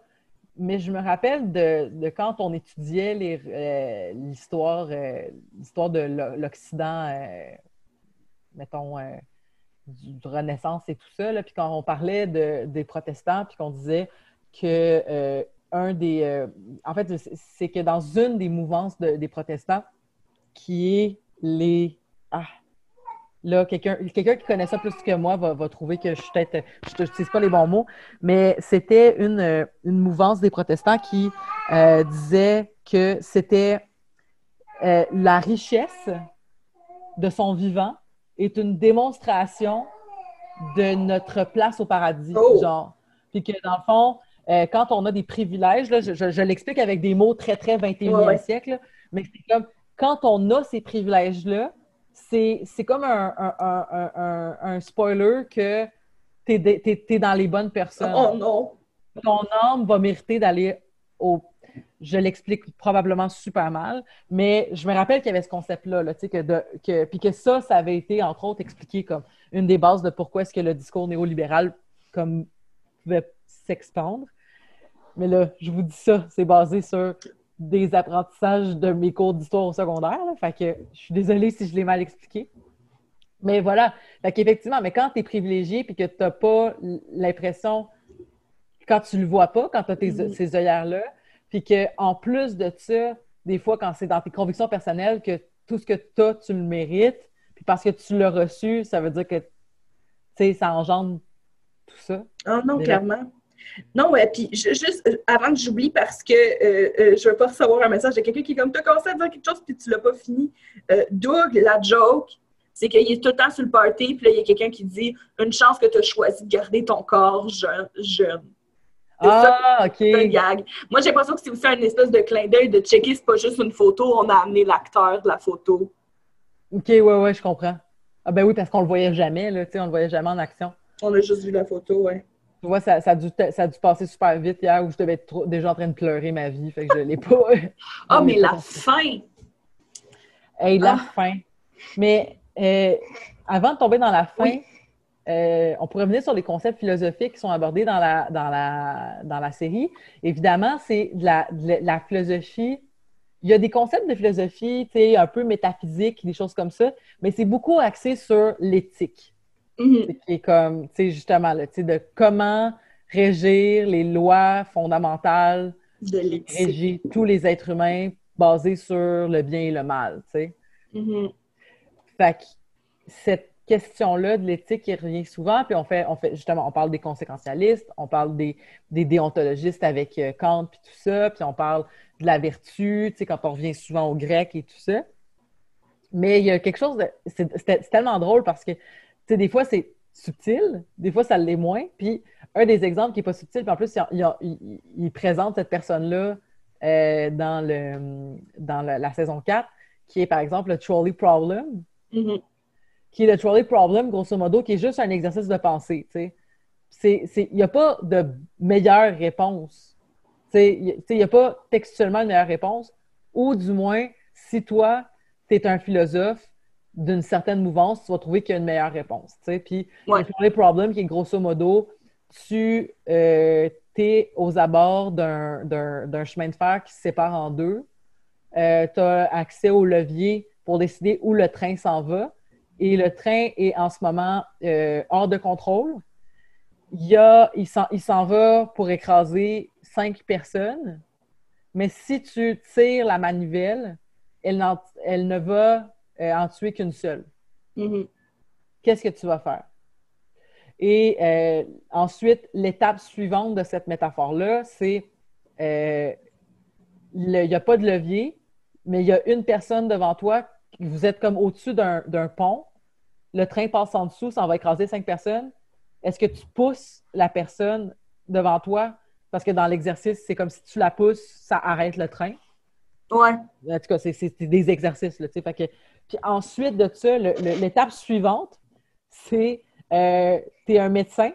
Mais je me rappelle de, quand on étudiait euh, l'histoire, euh, l'histoire de l'O- l'Occident, euh, mettons, du, de Renaissance et tout ça, puis quand on parlait de, des protestants, puis qu'on disait que un des. en fait, c'est- que dans une des mouvances de- des protestants, qui est les. Ah, Là, quelqu'un qui connaît ça plus que moi va, va trouver que je suis peut-être. Je n'utilise pas les bons mots, mais c'était une, euh, une mouvance des protestants qui euh, disait que c'était euh, la richesse de son vivant est une démonstration de notre place au paradis. Oh! Genre. Puis que dans le fond, euh, quand on a des privilèges, là, je, je- je l'explique avec des mots très, très 21e Ouais, ouais. siècle, là, mais c'est comme quand on a ces privilèges-là, c'est comme un, un, un, spoiler que tu es, dans les bonnes personnes. Oh non! Ton âme va mériter d'aller au. Je l'explique probablement super mal, mais je me rappelle qu'il y avait ce concept-là, là, tu sais, que de, que, puis que ça, ça avait été, entre autres, expliqué comme une des bases de pourquoi est-ce que le discours néolibéral comme, pouvait s'expandre. Mais là, je vous dis ça, c'est basé sur des apprentissages de mes cours d'histoire au secondaire. là. Fait que je suis désolée si je l'ai mal expliqué. Mais voilà. Fait qu'effectivement, mais quand tu es privilégié puis que tu n'as pas l'impression, quand tu le vois pas, quand tu as tes, Mhm. ces œillères-là, puis qu'en plus de ça, des fois, quand c'est dans tes convictions personnelles, que tout ce que tu as, tu le mérites, puis parce que tu l'as reçu, ça veut dire que, tu sais, ça engendre tout ça. Ah non, Mais clairement. Non, ouais, puis ju- juste euh, avant que j'oublie, parce que euh, euh, je veux pas recevoir un message de quelqu'un qui est comme, t'as commencé à dire quelque chose puis tu l'as pas fini. Euh, Doug, la joke, c'est qu'il est tout le temps sur le party, puis là, il y a quelqu'un qui dit, une chance que tu as choisi de garder ton corps jeune. jeune. C'est ça, Ah, OK. c'est un gag. Moi, j'ai l'impression que c'est aussi un espèce de clin d'œil de checker, c'est pas juste une photo, on a amené l'acteur de la photo. OK, ouais, ouais, je comprends. Ah ben oui, parce qu'on le voyait jamais, là, tu sais, on le voyait jamais en action. On a juste vu la photo, ouais. Tu vois, ça, ça, a dû, te- ça a dû passer super vite hier où je devais être trop- déjà en train de pleurer ma vie, fait que je l'ai pas. <laughs> Ah, mais la fin! Hey, la Ah. fin. Mais euh, avant de tomber dans la fin, Oui. euh, on pourrait revenir sur les concepts philosophiques qui sont abordés dans la, dans la, dans la série. Évidemment, c'est de la, de la- philosophie. Il y a des concepts de philosophie, tu sais, un peu métaphysiques, des choses comme ça, mais c'est beaucoup axé sur l'éthique. Mhm. qui est comme, tu sais, justement, là, de comment régir les lois fondamentales De qui régissent tous les êtres humains basées sur le bien et le mal, tu sais. Mhm. Fait que cette question-là de l'éthique qui revient souvent, puis on fait, on fait justement, on parle des conséquentialistes, on parle des, des déontologistes avec euh, Kant, puis tout ça, puis on parle de la vertu, tu sais, quand on revient souvent au grec et tout ça. Mais il y a quelque chose de. C'est tellement drôle parce que, sais, des fois, c'est subtil, des fois, ça l'est moins. Puis, un des exemples qui n'est pas subtil, puis en plus, il, présente cette personne-là euh, dans, le, dans la, saison 4, qui est par exemple le trolley problem. Mm-hmm qui est le trolley problem, grosso modo, qui est juste un exercice de pensée. Il n'y a pas de meilleure réponse. Il n'y a pas textuellement une meilleure réponse. Ou du moins, si toi, tu es un philosophe d'une certaine mouvance, tu vas trouver qu'il y a une meilleure réponse. Puis le trolley problem, qui est grosso modo, tu euh, es aux abords d'un chemin de fer qui se sépare en deux. Euh, tu as accès au levier pour décider où le train s'en va et le train est en ce moment euh, hors de contrôle. Il, y a, il, s'en, va pour écraser cinq personnes, mais si tu tires la manivelle, elle, elle ne va euh, en tuer qu'une seule. Mm-hmm. Qu'est-ce que tu vas faire? Et euh, ensuite, l'étape suivante de cette métaphore-là, c'est il n'y a pas de levier, mais il y a une personne devant toi vous êtes comme au-dessus d'un pont, le train passe en dessous, ça va écraser cinq personnes. Est-ce que tu pousses la personne devant toi? Parce que dans l'exercice, c'est comme si tu la pousses, ça arrête le train. Ouais. En tout cas, c'est des exercices. Là, fait que, puis ensuite de ça, l'étape suivante, c'est euh, tu es un médecin,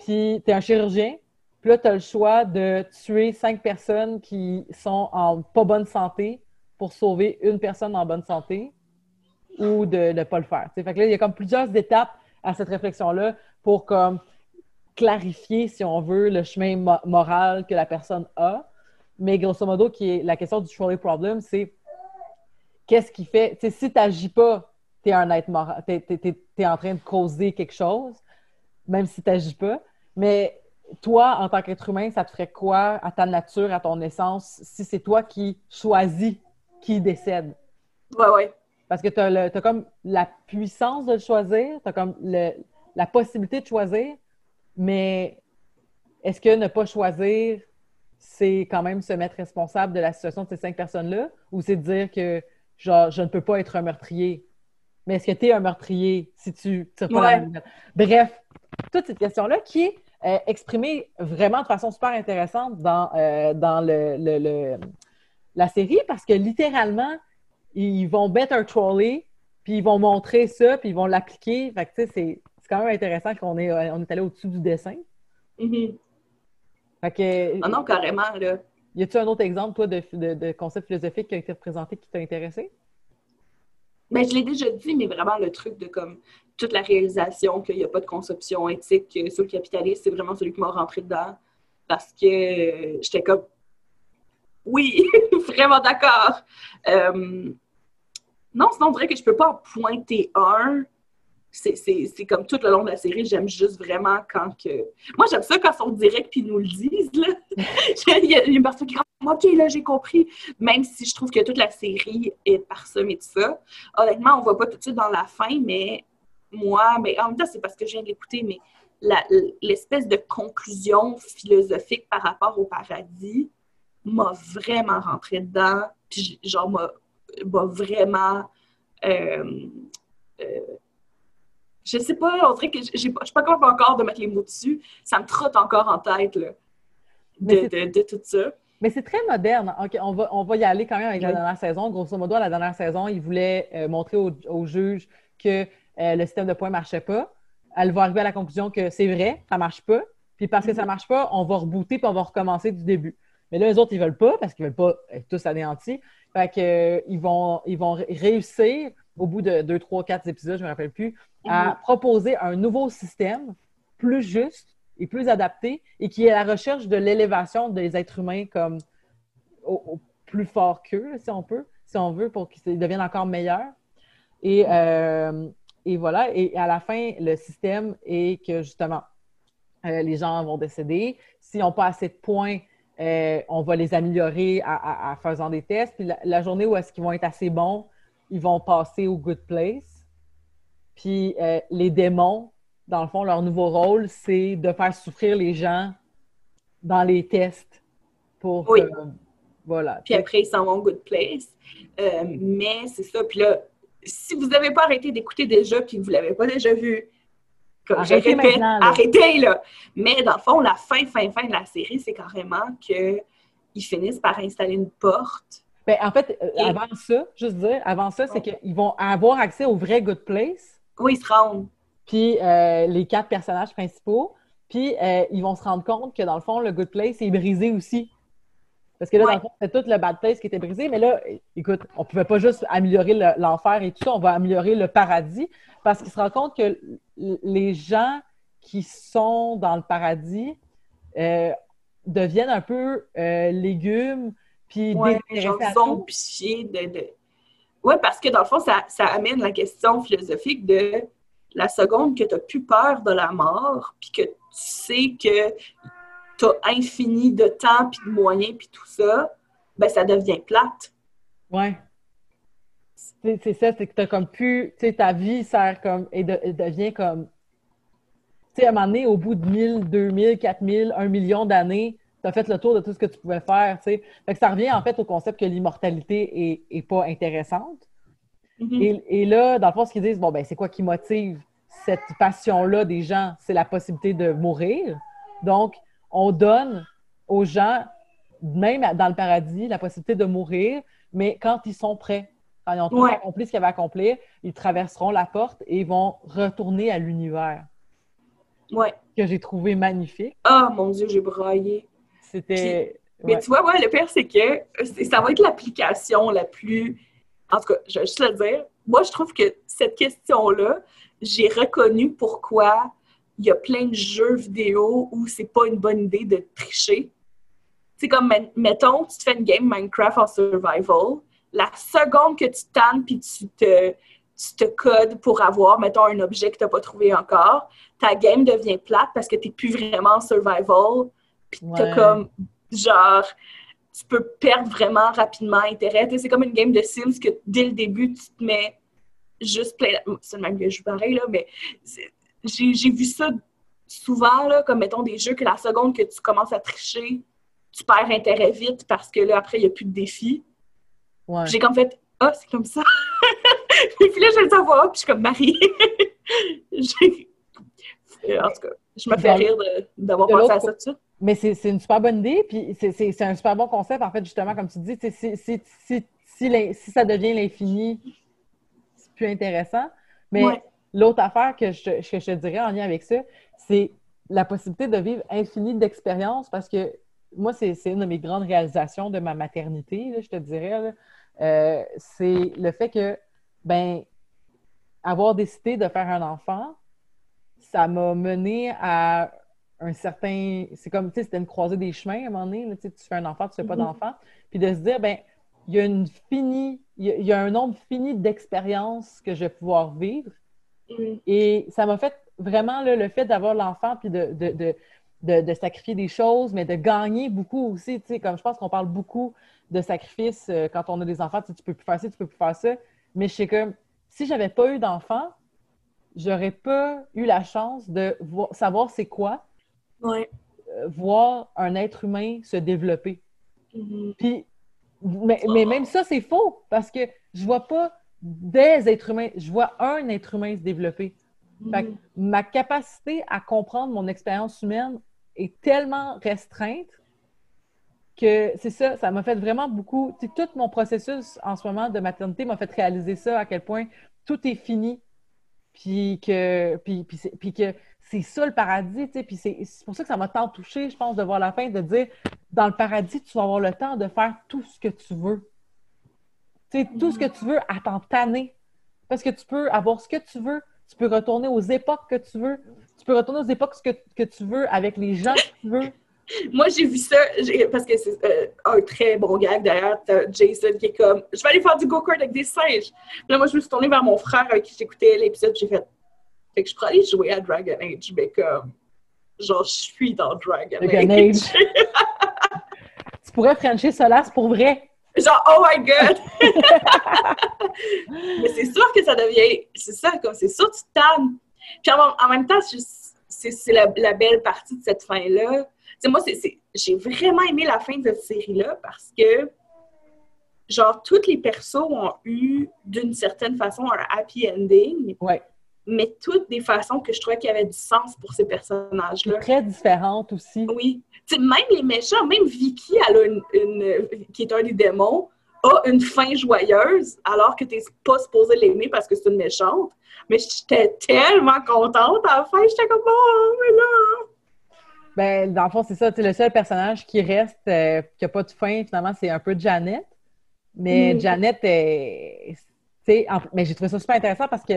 puis tu es un chirurgien, puis là, tu as le choix de tuer cinq personnes qui sont en pas bonne santé pour sauver une personne en bonne santé ou de ne pas le faire. Fait que là, il y a comme plusieurs étapes à cette réflexion-là pour comme clarifier, si on veut, le chemin moral que la personne a. Mais grosso modo, qui est la question du trolley problem, c'est qu'est-ce qui fait. si tu n'agis pas, tu es un être moral, tu es, en train de causer quelque chose, même si tu n'agis pas. Mais toi, en tant qu'être humain, ça te ferait quoi à ta nature, à ton essence, si c'est toi qui choisis qui décède? Ouais, ouais. Parce que tu as, comme la puissance de le choisir, tu as comme la possibilité de choisir, mais est-ce que ne pas choisir, c'est quand même se mettre responsable de la situation de ces cinq personnes-là? Ou c'est de dire que genre, je ne peux pas être un meurtrier? Mais est-ce que tu es un meurtrier si tu tires pas la Bref, toute cette question-là qui est euh, exprimée vraiment de façon super intéressante dans, euh, dans le, la série parce que littéralement, ils vont mettre un trolley, puis ils vont montrer ça, puis ils vont l'appliquer. Fait que, tu sais, c'est, quand même intéressant qu'on est, on est allé au-dessus du dessin. Mm-hmm. Fait que... Ah non, carrément, là. Y a-tu un autre exemple, toi, de, concept philosophique qui a été représenté qui t'a intéressé? Ben, je l'ai déjà dit, mais vraiment le truc de comme toute la réalisation qu'il n'y a pas de conception éthique sur le capitalisme, c'est vraiment celui qui m'a rentré dedans. Parce que j'étais comme oui, <laughs> vraiment d'accord. Euh, non, sinon, on dirait que je peux pas en pointer un. C'est comme tout le long de la série, j'aime juste vraiment quand que. Moi, j'aime ça quand ils sont directs puis ils nous le disent. Là. <laughs> <laughs> il, y a, une personne qui dit OK, là, j'ai compris. Même si je trouve que toute la série est parsemée de ça. Honnêtement, on voit pas tout de suite dans la fin, mais moi, mais en même temps, c'est parce que je viens d'écouter, mais l'espèce de conclusion philosophique par rapport au paradis, m'a vraiment rentré dedans, puis genre m'a, vraiment. Euh, euh, je sais pas, on dirait que je suis pas capable encore de mettre les mots dessus. Ça me trotte encore en tête là, de, de, tout ça. Mais c'est très moderne. on, va, on va y aller quand même avec la dernière saison. Grosso modo, à la dernière saison, ils voulaient euh, montrer aux au juges que le système de points ne marchait pas. Elle va arriver à la conclusion que c'est vrai, ça ne marche pas. Puis parce que ça ne mm-hmm. marche pas, on va rebooter puis on va recommencer du début. Mais là, les autres, ils veulent pas parce qu'ils veulent pas être tous anéantis. Fait que, euh, ils, vont, ils vont réussir, au bout de deux, trois, quatre épisodes, je ne me rappelle plus, à mhm. proposer un nouveau système plus juste et plus adapté et qui est à la recherche de l'élévation des êtres humains comme au, plus fort qu'eux, si on peut, si on veut, pour qu'ils deviennent encore meilleurs. Et, euh, et, voilà. Et à la fin, le système est que justement, euh, les gens vont décéder. S'ils n'ont pas assez de points, euh, on va les améliorer en faisant des tests. Puis la, journée où est-ce qu'ils vont être assez bons, ils vont passer au good place. Puis euh, les démons, dans le fond, leur nouveau rôle, c'est de faire souffrir les gens dans les tests pour Oui. que- voilà. Puis après, ils s'en vont Good Place. Euh, mais c'est ça. Puis là, si vous n'avez pas arrêté d'écouter déjà puis que vous ne l'avez pas déjà vu, comme Arrêtez je répète, là. arrêtez là. Mais dans le fond, la fin, fin, fin de la série, c'est carrément qu'ils finissent par installer une porte. Ben, en fait, euh, avant ça, juste dire, avant ça, c'est qu'ils vont avoir accès au vrai Good Place, où ils se rendent. puis euh, les quatre personnages principaux, puis euh, ils vont se rendre compte que dans le fond, le Good Place est brisé aussi. Parce que là, Ouais. dans le fond, c'était tout le Bad Place qui était brisé, mais là, écoute, on pouvait pas juste améliorer le- l'enfer et tout ça, on va améliorer le paradis, parce qu'ils se rendent compte que les gens qui sont dans le paradis euh, deviennent un peu légumes, puis Ouais, zombifiés de, de... Ouais, parce que dans le fond, ça, ça amène la question philosophique de la seconde que tu n'as plus peur de la mort, puis que tu sais que tu as infini de temps, puis de moyens, puis tout ça, ben ça devient plate. Ouais. C'est c'est ça, c'est que t'as comme plus, tu sais, ta vie sert comme, et, de- et devient comme, tu sais, à un moment donné, au bout de 1000, 2000, 4000, 1 million d'années, t'as fait le tour de tout ce que tu pouvais faire, tu sais. Fait que ça revient en fait au concept que l'immortalité est, est pas intéressante. Mhm. Et, et là, dans le fond, ce qu'ils disent, bon, ben, c'est quoi qui motive cette passion-là des gens? C'est la possibilité de mourir. Donc, on donne aux gens, même dans le paradis, la possibilité de mourir, mais quand ils sont prêts, quand ils ont tout accompli ce qu'ils avaient à accomplir, ils traverseront la porte et ils vont retourner à l'univers, Ouais. que j'ai trouvé magnifique. Ah, mon Dieu, j'ai braillé. C'était... Mais ouais. tu vois, ouais, le pire, c'est que ça va être l'application la plus. En tout cas, je vais juste le dire. Moi, je trouve que cette question-là, j'ai reconnu pourquoi il y a plein de jeux vidéo où c'est pas une bonne idée de tricher. C'est comme, met- mettons, tu te fais une game Minecraft en survival. La seconde que tu tannes puis tu te, tu te codes pour avoir, mettons, un objet que tu n'as pas trouvé encore, ta game devient plate parce que tu n'es plus vraiment en survival. Puis Ouais. comme, genre, tu peux perdre vraiment rapidement intérêt. C'est comme une game de Sims que dès le début, tu te mets juste plein. C'est le même que je joue pareil, là, mais j'ai vu ça souvent, là, comme mettons des jeux que la seconde que tu commences à tricher, tu perds intérêt vite parce que là, après, il n'y a plus de défi. Ouais. J'ai comme fait, ah, c'est comme ça. <laughs> puis là, je le savoir, puis je suis comme Marie. <laughs> En tout cas, je me fais Dans- rire d'avoir pensé à ça tout de suite. Mais c'est une super bonne idée, puis c'est- un super bon concept, en fait, justement, comme tu dis, si, si, si, ça devient l'infini, c'est plus intéressant. Mais Ouais. l'autre affaire que je, que je te dirais en lien avec ça, c'est la possibilité de vivre infini d'expériences, parce que moi, c'est une de mes grandes réalisations de ma maternité, là, je te dirais. Euh, c'est le fait que, ben, avoir décidé de faire un enfant, ça m'a mené à un certain. C'est comme, tu sais, c'était une croisée des chemins à un moment donné. là, tu fais un enfant, tu fais pas Mhm. d'enfant. Puis de se dire, ben, il y a une finie, il y a, il y a un nombre fini d'expériences que je vais pouvoir vivre. Mm. Et ça m'a fait vraiment là, le fait d'avoir l'enfant puis de, de, de, de, de sacrifier des choses, mais de gagner beaucoup aussi. Tu sais, comme je pense qu'on parle beaucoup de sacrifices euh, quand on a des enfants, tu sais, tu peux plus faire ça, tu peux plus faire ça. Mais je sais comme, si j'avais pas eu d'enfant, j'aurais pas eu la chance de vo- savoir c'est quoi, Ouais. euh, voir un être humain se développer. Mhm. Puis, mais, mais même ça, c'est faux, parce que je vois pas des êtres humains, je vois un être humain se développer. Fait que ma capacité à comprendre mon expérience humaine est tellement restreinte que c'est ça, ça m'a fait vraiment beaucoup. tu sais, tout mon processus en ce moment de maternité m'a fait réaliser ça, à quel point tout est fini. Puis que, puis, puis que c'est ça le paradis, tu sais. Puis c'est pour ça que ça m'a tant touché, je pense, de voir la fin, de dire dans le paradis, tu vas avoir le temps de faire tout ce que tu veux. Tu sais, tout ce que tu veux à t'en tanner. Parce que tu peux avoir ce que tu veux, tu peux retourner aux époques que tu veux, tu peux retourner aux époques que, que tu veux avec les gens que tu veux. <laughs> Moi, j'ai vu ça, parce que c'est euh, un très bon gag d'ailleurs. Jason qui est comme Je vais aller faire du go-kart avec des singes. Puis là, moi, je me suis tournée vers mon frère avec qui j'écoutais l'épisode. J'ai fait Fait que je pourrais aller jouer à Dragon Age, mais comme genre, je suis dans Dragon, Dragon Age. <laughs> Tu pourrais Frencher Solace pour vrai. Genre, oh my god! <laughs> Mais c'est sûr que ça devient. C'est ça, comme c'est sûr, tu te tannes. Puis en, même temps, c'est la, la belle partie de cette fin-là. Tu moi, j'ai vraiment aimé la fin de cette série-là parce que, genre, toutes les persos ont eu, d'une certaine façon, un happy ending, Ouais. Mais toutes des façons que je trouvais qu'il y avait du sens pour ces personnages-là. Très différente aussi. Oui. Tu sais, même les méchants, même Vicky, elle a une, une- qui est un des démons, a une fin joyeuse, alors que tu n'es pas supposé l'aimer parce que c'est une méchante. Mais j'étais tellement contente à la fin, j'étais comme, oh, mais là! Ben, dans le fond, c'est ça. Le seul personnage qui reste, euh, qui n'a pas de fin, finalement, c'est un peu Janet. Mais Mm. Janet, est- tu sais, en- mais j'ai trouvé ça super intéressant parce que,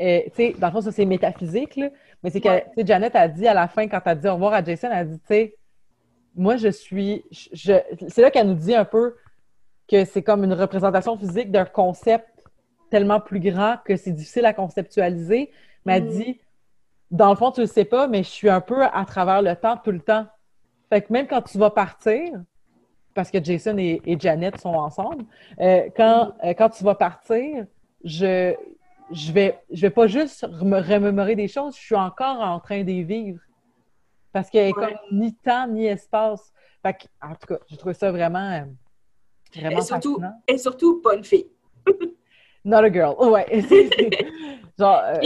euh, tu sais, dans le fond, ça, c'est métaphysique, là. Mais c'est que, Ouais. tu sais, Janet a dit à la fin, quand elle a dit au revoir à Jason, elle a dit, tu sais, moi, je suis. je- je- C'est là qu'elle nous dit un peu que c'est comme une représentation physique d'un concept tellement plus grand que c'est difficile à conceptualiser. Mais elle Mm. dit, dans le fond, tu le sais pas, mais je suis un peu à travers le temps tout le temps. Fait que même quand tu vas partir, parce que Jason et, et Janet sont ensemble, euh, quand, euh, quand tu vas partir, je, je vais, je vais pas juste me remémorer des choses, je suis encore en train d'y vivre. Parce qu'il n'y a Ouais. comme ni temps ni espace. Fait que, en tout cas, j'ai trouvé ça vraiment, euh, vraiment Et surtout, fascinant. et surtout, pas une fille. <laughs> Not a girl. Ouais. <laughs> C'est- c'est- Genre, euh,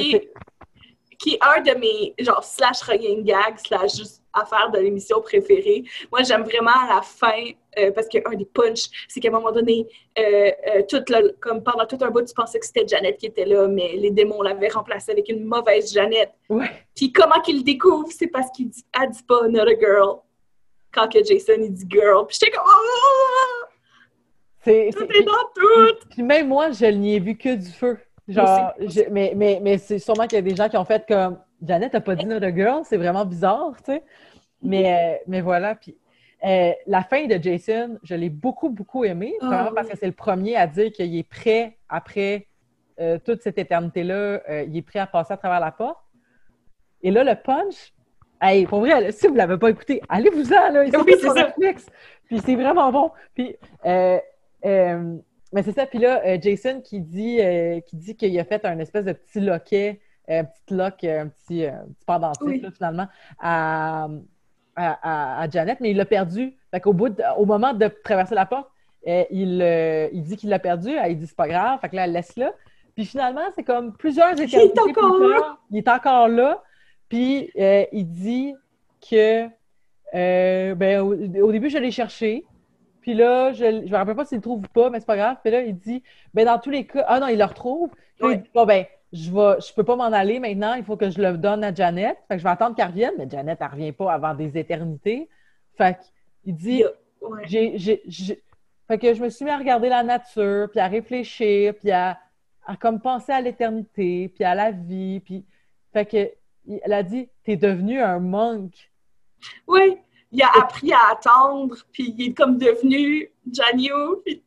qui est un de mes, genre, slash running gag, slash juste affaire de l'émission préférée. Moi, j'aime vraiment à la fin, euh, parce qu'un des punchs, c'est qu'à un moment donné, euh, euh, tout le- comme pendant tout un bout, tu pensais que c'était Janet qui était là, mais les démons l'avaient remplacée avec une mauvaise Janet. ouais. Puis comment qu'il le découvre, c'est parce qu'il dit, elle dit pas not a girl. Quand que Jason, il dit girl. Puis j'étais comme, oh! C'est- Tout est dans tout! Puis même moi, je n'y ai vu que du feu. Genre, je- mais, mais, mais c'est sûrement qu'il y a des gens qui ont fait comme Janet n'a pas dit Not a Girl, c'est vraiment bizarre, tu sais. Mais, mais voilà. Puis euh, la fin de Jason, je l'ai beaucoup, beaucoup aimé. Ah oui. parce que c'est le premier à dire qu'il est prêt après euh, toute cette éternité-là, euh, il est prêt à passer à travers la porte. Et là, le punch, hey, pour vrai, si vous ne l'avez pas écouté, allez-vous-en, là, il Oui, sur c'est ça. Netflix. Puis c'est vraiment bon. Puis, mais c'est ça. Puis là, Jason qui dit, qui dit qu'il a fait un espèce de petit loquet, un petit lock, un petit, un petit pendentif, Oui. là, finalement, à, à, à- à Janet, mais il l'a perdu. Fait qu'au bout de- au moment de traverser la porte, euh, il, euh, il dit qu'il l'a perdu. Elle dit c'est pas grave. Fait que là, elle laisse là. Puis finalement, c'est comme plusieurs éternités encore plus là. tard, Il est encore là. Puis euh, il dit que ben, au, au début, je l'ai cherché. Puis là, je ne me rappelle pas s'il le trouve ou pas, mais c'est pas grave. Puis là, il dit, ben dans tous les cas, ah non, il le retrouve. Puis là, Ouais. il dit, bon, ben, je vais, je peux pas m'en aller maintenant, il faut que je le donne à Janet. Fait que je vais attendre qu'elle revienne, mais Janet, elle revient pas avant des éternités. Fait qu'il dit, Fait que je me suis mis à regarder la nature, puis à réfléchir, puis à, à comme penser à l'éternité, puis à la vie, puis... Fait que, elle a dit, t'es devenu un monk. Oui, il a appris à attendre, puis il est comme devenu Janio. Puis...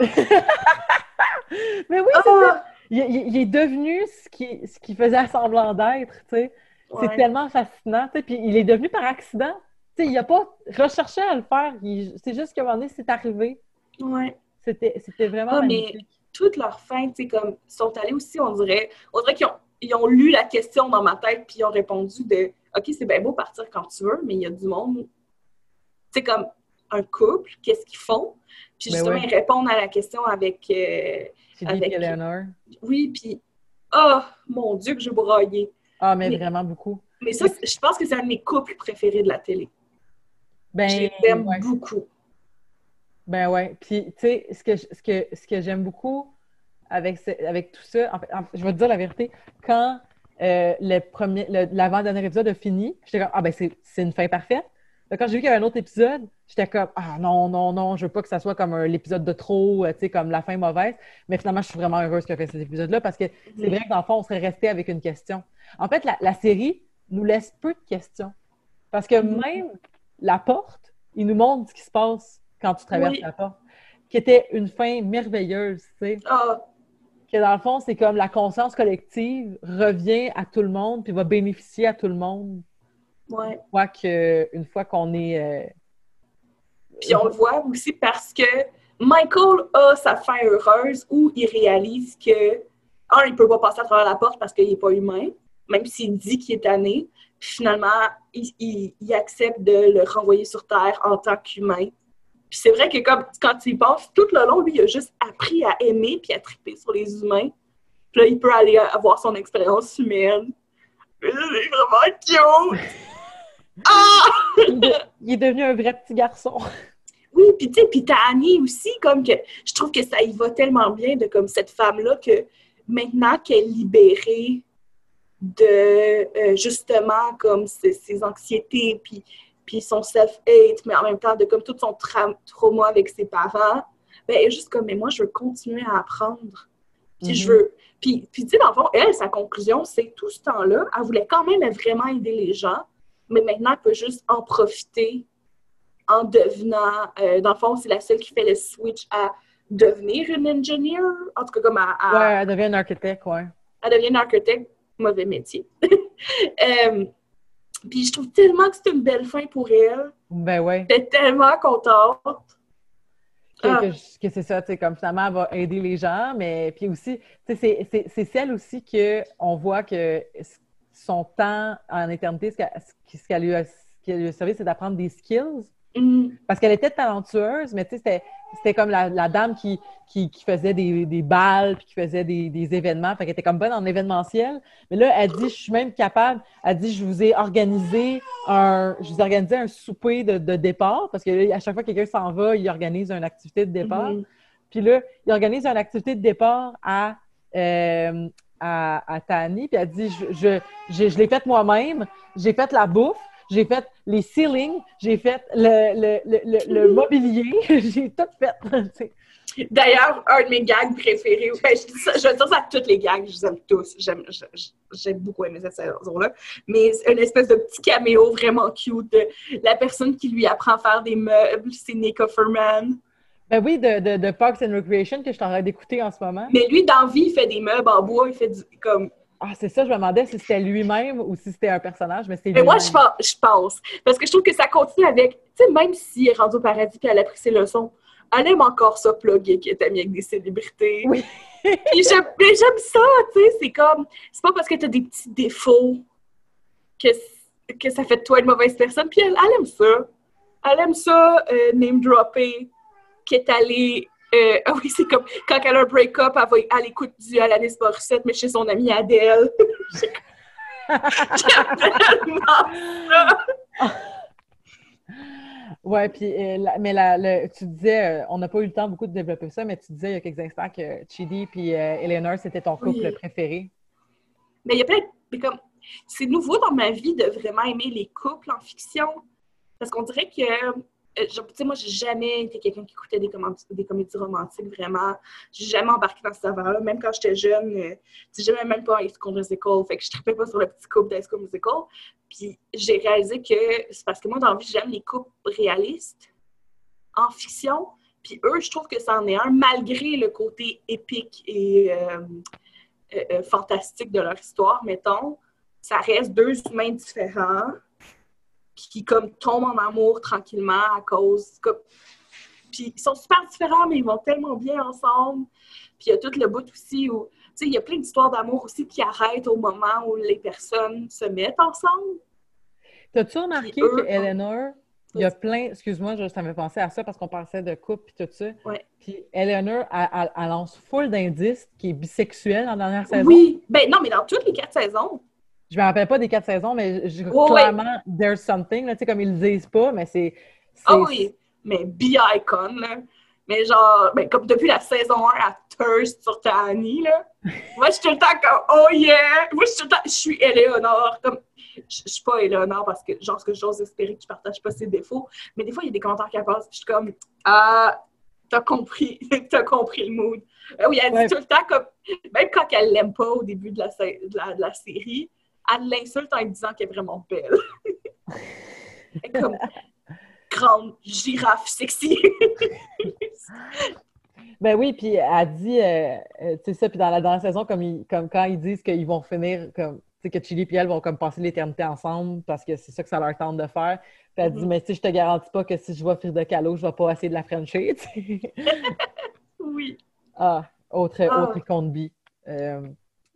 <laughs> <laughs> Mais oui, c'est ça. Ah! Il, il- il est devenu ce qu'il ce qu'il faisait semblant d'être, tu sais. C'est tellement fascinant, tu sais. Puis il est devenu par accident. Tu sais, il n'a pas recherché à le faire. C'est juste qu'à un moment donné, c'est arrivé. Ouais. C'était vraiment Ah, mais magnifique. toute leur fin, tu sais, comme, sont allés aussi, on dirait, on dirait qu'ils ont, ils ont lu la question dans ma tête, puis ils ont répondu de OK, c'est bien beau partir quand tu veux, mais il y a du monde. Tu sais, comme un couple, qu'est-ce qu'ils font? Puis Ben justement, ouais. ils répondent à la question avec euh, J'ai avec- Eleanor. oui, puis oh mon Dieu, que je broyais. Ah, mais Mais- vraiment beaucoup. Mais ça, je pense que c'est un de mes couples préférés de la télé. Ben, je ouais. beaucoup. Ben ouais. Puis, tu sais, ce que, ce que, ce que j'aime beaucoup avec, ce- avec tout ça, en fait, en- je vais te dire la vérité, quand euh, le premier, le- l'avant-dernier épisode a fini, j'étais comme, ah ben c'est c'est une fin parfaite. Là, quand j'ai vu qu'il y avait un autre épisode, j'étais comme, ah non, non, non, je veux pas que ça soit comme l'épisode de trop, euh, tu sais, comme la fin mauvaise. Mais finalement, je suis vraiment heureuse qu'il a fait cet épisode-là parce que c'est vrai que dans le fond, on serait resté avec une question. En fait, la, la série nous laisse peu de questions. Parce que Mhm. même la porte, il nous montre ce qui se passe quand tu traverses Oui. la porte, qui était une fin merveilleuse, tu sais. Ah, Que dans le fond, c'est comme la conscience collective revient à tout le monde puis va bénéficier à tout le monde. Ouais. Une fois que- une fois qu'on est. euh, Puis on le voit aussi parce que Michael a sa fin heureuse où il réalise que, un, il peut pas passer à travers la porte parce qu'il n'est pas humain, même s'il dit qu'il est tanné. Puis finalement, il, il, accepte de le renvoyer sur Terre en tant qu'humain. Puis c'est vrai que comme, quand il passe, tout le long, lui, il a juste appris à aimer puis à triper sur les humains. Puis là, il peut aller avoir son expérience humaine. C'est vraiment cute! Ah! il est devenu un vrai petit garçon. Oui, puis tu sais, puis t'as Annie aussi, comme que je trouve que ça y va tellement bien de comme cette femme-là que maintenant qu'elle est libérée de euh, justement comme ses, anxiétés, puis, puis son self-hate, mais en même temps de comme tout son trauma avec ses parents, ben elle est juste comme, mais moi, je veux continuer à apprendre. Puis je mm-hmm. veux. Puis, puis tu sais, dans le fond, elle, sa conclusion, c'est tout ce temps-là, elle voulait quand même vraiment aider les gens, mais maintenant, elle peut juste en profiter en devenant, euh, dans le fond, c'est la seule qui fait le switch à devenir une ingénieure, en tout cas comme à... Ouais, elle devient une architecte, ouais. Elle devient une architecte, mauvais métier. <laughs> Euh, puis je trouve tellement que c'est une belle fin pour elle. Ben ouais. J'étais tellement contente. Que, ah. que, c'est ça, tu sais, comme finalement, elle va aider les gens, mais puis aussi, tu sais, c'est celle aussi qu'on voit que son temps en éternité, ce qu'elle lui, a, lui a servi, c'est d'apprendre des skills Mm. Parce qu'elle était talentueuse, mais tu sais, c'était comme la, dame qui, qui, faisait des, des, balles, puis qui faisait des, des événements. Fait qu'elle était comme bonne en événementiel. Mais là, elle dit, je suis même capable, elle dit, je vous ai organisé un, je vous ai organisé un souper de, départ, parce que à chaque fois que quelqu'un s'en va, il organise une activité de départ. Mm-hmm. Puis là, il organise une activité de départ à, euh, à, à Tani, puis elle dit, je, je, je, je l'ai faite moi-même, j'ai fait la bouffe, j'ai fait les ceilings, j'ai fait le, le, le, le <laughs> mobilier, <laughs> j'ai tout fait. D'ailleurs, un de mes gags préférés, ben, je, dis ça, je veux dire ça à toutes les gags, je les aime tous. J'ai beaucoup aimé cette saison-là. Mais une espèce de petit caméo vraiment cute de la personne qui lui apprend à faire des meubles, c'est Nick Offerman. Ben oui, de, de, de, Parks and Recreation que je t'en d'écouter en ce moment. Mais lui, dans vie, il fait des meubles en bois, il fait du, comme ah, c'est ça, je me demandais si c'était lui-même ou si c'était un personnage, mais c'est Mais moi, je pense, je pense. Parce que je trouve que ça continue avec, tu sais, même s'il est rendu au paradis et elle a pris ses leçons, elle aime encore ça, plugger, qui est amie avec des célébrités. Oui. <laughs> j'aime ça, tu sais, c'est comme, c'est pas parce que t'as des petits défauts que, que ça fait de toi une mauvaise personne. Puis elle, aime ça. Elle aime ça, euh, name-dropper, qui est allée euh, ah oui, c'est comme quand elle a un break-up, elle va à l'écoute du Alanis Morissette, mais chez son amie Adèle. <laughs> <laughs> Ouais, puis, euh, mais la, tu disais, euh, on n'a pas eu le temps beaucoup de développer ça, mais tu disais il y a quelques instants que Chidi et Eleanor, c'était ton couple préféré. Mais il y a plein de, comme, c'est nouveau dans ma vie de vraiment aimer les couples en fiction. Parce qu'on dirait que euh, tu sais, moi, j'ai jamais été quelqu'un qui écoutait des, comédies romantiques, vraiment. J'ai jamais embarqué dans cette affaire-là. Même quand j'étais jeune, euh, tu sais, même pas High School Musical. Fait que je trippais pas sur le petit couple d'High School Musical. Puis j'ai réalisé que c'est parce que moi, dans la vie, j'aime les couples réalistes en fiction. Puis eux, je trouve que ça en est un, malgré le côté épique et euh, fantastique de leur histoire, mettons. Ça reste deux humains différents qui comme tombent en amour tranquillement à cause. Puis ils sont super différents, mais ils vont tellement bien ensemble. Puis il y a tout le bout aussi où, tu sais, il y a plein d'histoires d'amour aussi qui arrêtent au moment où les personnes se mettent ensemble. T'as-tu remarqué que Eleanor, il y a plein, excuse-moi, me fait penser à ça parce qu'on parlait de couple et tout ça. Ouais. Puis Eleanor, elle, elle, lance full d'indices qui est bisexuelle en dernière saison. Oui, ben non, mais dans toutes les quatre saisons je me rappelle pas des quatre saisons, mais je, clairement, there's something, là, tu sais, comme ils le disent pas, mais c'est... Ah oui, mais B-Icon, là. Mais genre, ben, comme depuis la saison 1 à Thirst sur Tani, là. <laughs> Moi, je suis tout le temps comme, oh yeah! Moi, je suis tout le temps, je suis Eleonore. Comme, je, je suis pas Eleonore parce que, genre, ce que j'ose espérer que tu partages pas ses défauts. Mais des fois, il y a des commentaires qui passent, je suis comme, ah, t'as compris, <laughs> t'as compris le mood. Euh, oui, elle dit tout le temps comme, même quand elle l'aime pas au début de la, de la, de la série, elle l'insulte en disant qu'elle est vraiment belle. <laughs> comme grande girafe sexy. <laughs> ben oui, puis elle dit, euh, euh, tu sais ça, puis dans la, dernière saison, comme, comme quand ils disent qu'ils vont finir comme sais, que Chili et elle vont comme passer l'éternité ensemble parce que c'est ça que ça leur tente de faire. Puis elle dit, Mhm. mais si je te garantis pas que si je vois Frida Kahlo, je vais pas essayer de la Frencher. tu sais. <laughs> Oui. ah, autre, Ah. autre icône bi. Euh,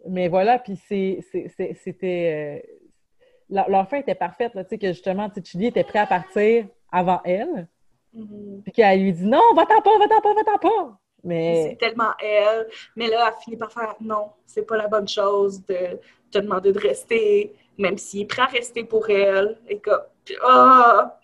mais voilà, puis c'est- c'est- c'est- c'était. euh, leur, fin était parfaite, là, tu sais, que justement, Chili était prêt à partir avant elle, Mhm. puis qu'elle lui dit non, va-t'en pas, va-t'en pas, va-t'en pas. C'est Mais tellement elle. Mais là, elle finit par faire non, c'est pas la bonne chose de te demander de rester, même s'il est prêt à rester pour elle. Et comme, ah!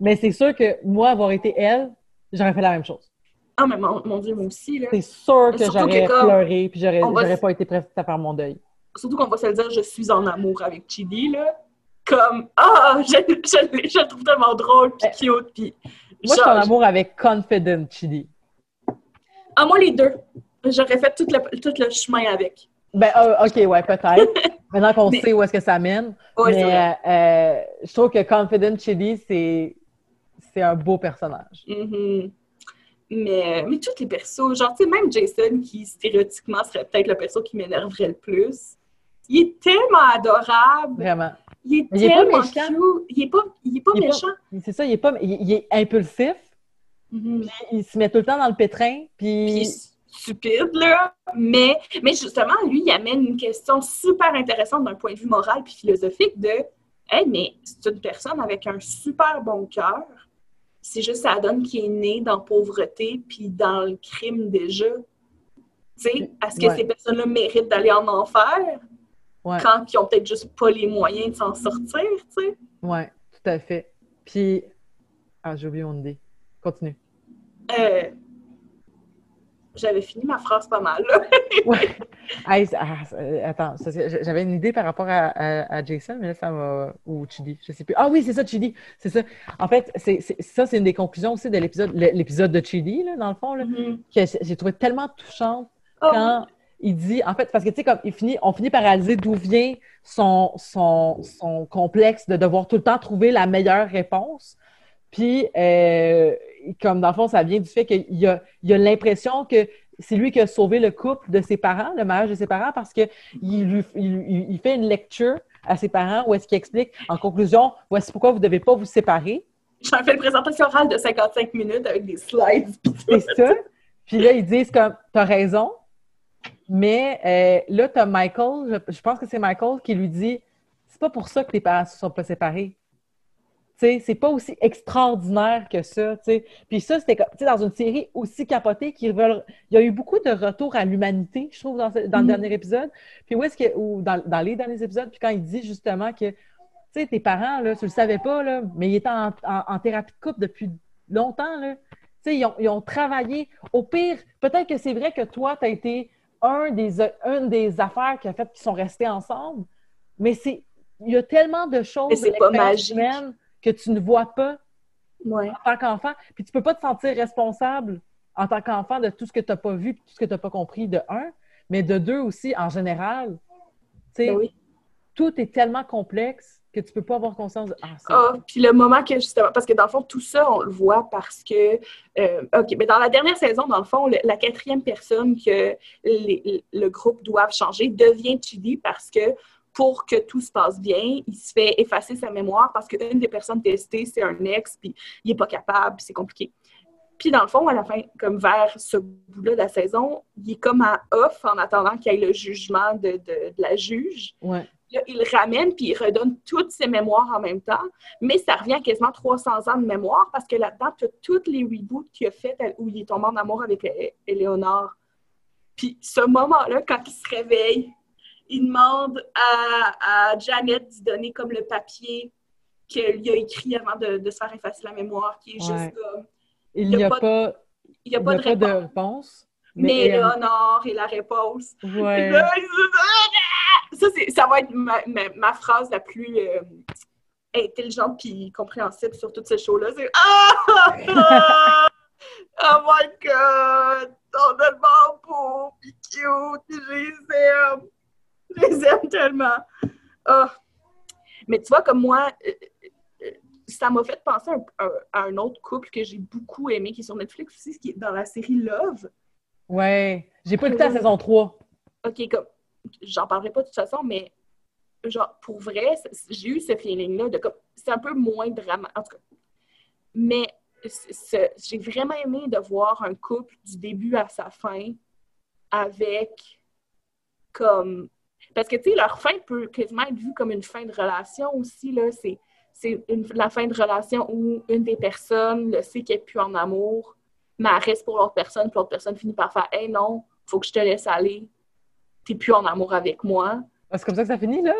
Mais c'est sûr que moi, avoir été elle, j'aurais fait la même chose. Ah, mais mon, mon Dieu, moi aussi, là. C'est sûr que j'aurais pleuré, puis j'aurais pas été prête à faire mon deuil. Surtout qu'on va se le dire, je suis en amour avec Chidi, là. Comme, ah, je, je, je le trouve tellement drôle, puis cute, puis... Moi, je suis en genre, amour avec Confident Chidi. Ah, moi, les deux. J'aurais fait tout le, tout le chemin avec. Ben, euh, OK, ouais, peut-être. <laughs> Maintenant qu'on Mais- sait où est-ce que ça mène. Ouais, mais vrai. euh, je trouve que Confident Chidi, c'est un beau personnage. Mhm. Mais, mais tous les persos, genre, tu sais, même Jason, qui stéréotypiquement serait peut-être le perso qui m'énerverait le plus, il est tellement adorable. Vraiment. Il est il est pas tellement méchant. cute. Il est pas, il est pas Il est pas- méchant. C'est ça, il est, pas, il, il est impulsif, Mhm. il se met tout le temps dans le pétrin, Puis puis... stupide, là. Mais, mais justement, lui, il amène une question super intéressante d'un point de vue moral puis philosophique de Hey, mais c'est une personne avec un super bon cœur. C'est juste ça donne qui est né dans la pauvreté puis dans le crime déjà. Tu sais, est-ce que Ouais. ces personnes-là méritent d'aller en enfer Ouais, quand ils ont peut-être juste pas les moyens de s'en sortir, tu sais? ouais, tout à fait. Puis... Ah, j'ai oublié mon idée. Continue. Euh, J'avais fini ma phrase pas mal, là. Ouais. <laughs> Hey, ah, euh, attends, j'avais une idée par rapport à, à- à Jason, mais là, ça m'a. Ou Chidi, je sais plus. Ah oui, c'est ça, Chidi. C'est ça. En fait, c'est, c'est- ça, c'est une des conclusions aussi de l'épisode, l'épisode de Chidi, là, dans le fond, là, Mhm. que j'ai trouvé tellement touchante Oh, quand il dit. En fait, parce que, tu sais, comme il finit, on finit par réaliser d'où vient son, son, son complexe de devoir tout le temps trouver la meilleure réponse. Puis, euh, comme dans le fond, ça vient du fait qu'il a, il a l'impression que c'est lui qui a sauvé le couple de ses parents, le mariage de ses parents, parce qu'il il, il fait une lecture à ses parents où est-ce qu'il explique, en conclusion, voici pourquoi vous ne devez pas vous séparer. J'en fais une présentation orale de 55 minutes avec des slides. C'est ça. Puis là, ils disent comme, t'as raison, mais euh, là, t'as Michael, je, je pense que c'est Michael qui lui dit, c'est pas pour ça que tes parents ne se sont pas séparés. C'est pas aussi extraordinaire que ça. Puis ça, c'était dans une série aussi capotée qui veulent... Il y a eu beaucoup de retours à l'humanité, je trouve, dans, ce- dans le Mhm. dernier épisode. Puis où est-ce que... Ou dans, dans les derniers épisodes, puis quand il dit justement que, tu tes parents, là, tu le savais pas, là, mais ils étaient en, en- en thérapie de couple depuis longtemps, là. Ils ont, ils ont travaillé. Au pire, peut-être que c'est vrai que toi, tu as été un des, une des affaires qui a fait qu'ils sont restés ensemble, mais c'est il y a tellement de choses Mais c'est pas magique. humaine que tu ne vois pas Ouais. en tant qu'enfant. Puis tu peux pas te sentir responsable en tant qu'enfant de tout ce que tu n'as pas vu, tout ce que tu n'as pas compris, de un, mais de deux aussi, en général. Tu sais, Ben oui. tout est tellement complexe que tu peux pas avoir conscience de Ah, Ah, puis le moment que justement, parce que dans le fond, tout ça, on le voit parce que, euh, OK, mais dans la dernière saison, dans le fond, le- la quatrième personne que les- le groupe doit changer devient Chidi parce que pour que tout se passe bien, il se fait effacer sa mémoire parce qu'une des personnes testées, c'est un ex, puis il n'est pas capable, c'est compliqué. Puis dans le fond, à la fin, comme vers ce bout-là de la saison, il est comme en off en attendant qu'il y ait le jugement de, de- de la juge. Ouais. Là, il ramène puis il redonne toutes ses mémoires en même temps, mais ça revient à quasiment 300 ans de mémoire parce que là-dedans, tu as toutes les reboots qu'il a fait où il est tombé en amour avecÉ- Éléonore. Puis ce moment-là, quand il se réveille, il demande à, à Janet d'y donner comme le papier qu'il a écrit avant de, de se faire effacer la mémoire, qui est Ouais. juste comme. Il n'y a pas pas, Il n'y a il pas y de a pas de réponse. Mais euh, Éléonore est la réponse. ouais. Et là, il se- Ça, va être ma, ma- ma phrase la plus euh, intelligente puis compréhensible sur toutes ces shows-là. C'est Ah! ah! <laughs> Oh my God! Cute puis je les aime! Tellement! Ah! Mais tu vois, comme moi, euh, euh, ça m'a fait penser à un, autre couple que j'ai beaucoup aimé, qui est sur Netflix aussi, qui est dans la série Love. Ouais. J'ai pas écouté la saison 3. OK, comme j'en parlerai pas de toute façon, mais genre, pour vrai, j'ai eu ce feeling-là de comme, c'est un peu moins dramatique. En tout cas, mais j'ai vraiment aimé de voir un couple du début à sa fin avec comme. Parce que, tu sais, leur fin peut quasiment être vue comme une fin de relation aussi, là. C'est, c'est la fin de relation où une des personnes le sait qu'elle n'est plus en amour, mais elle reste pour l'autre personne, puis l'autre personne finit par faire Hey, non, faut que je te laisse aller. T'es plus en amour avec moi. Ah, C'est comme ça que ça finit, là?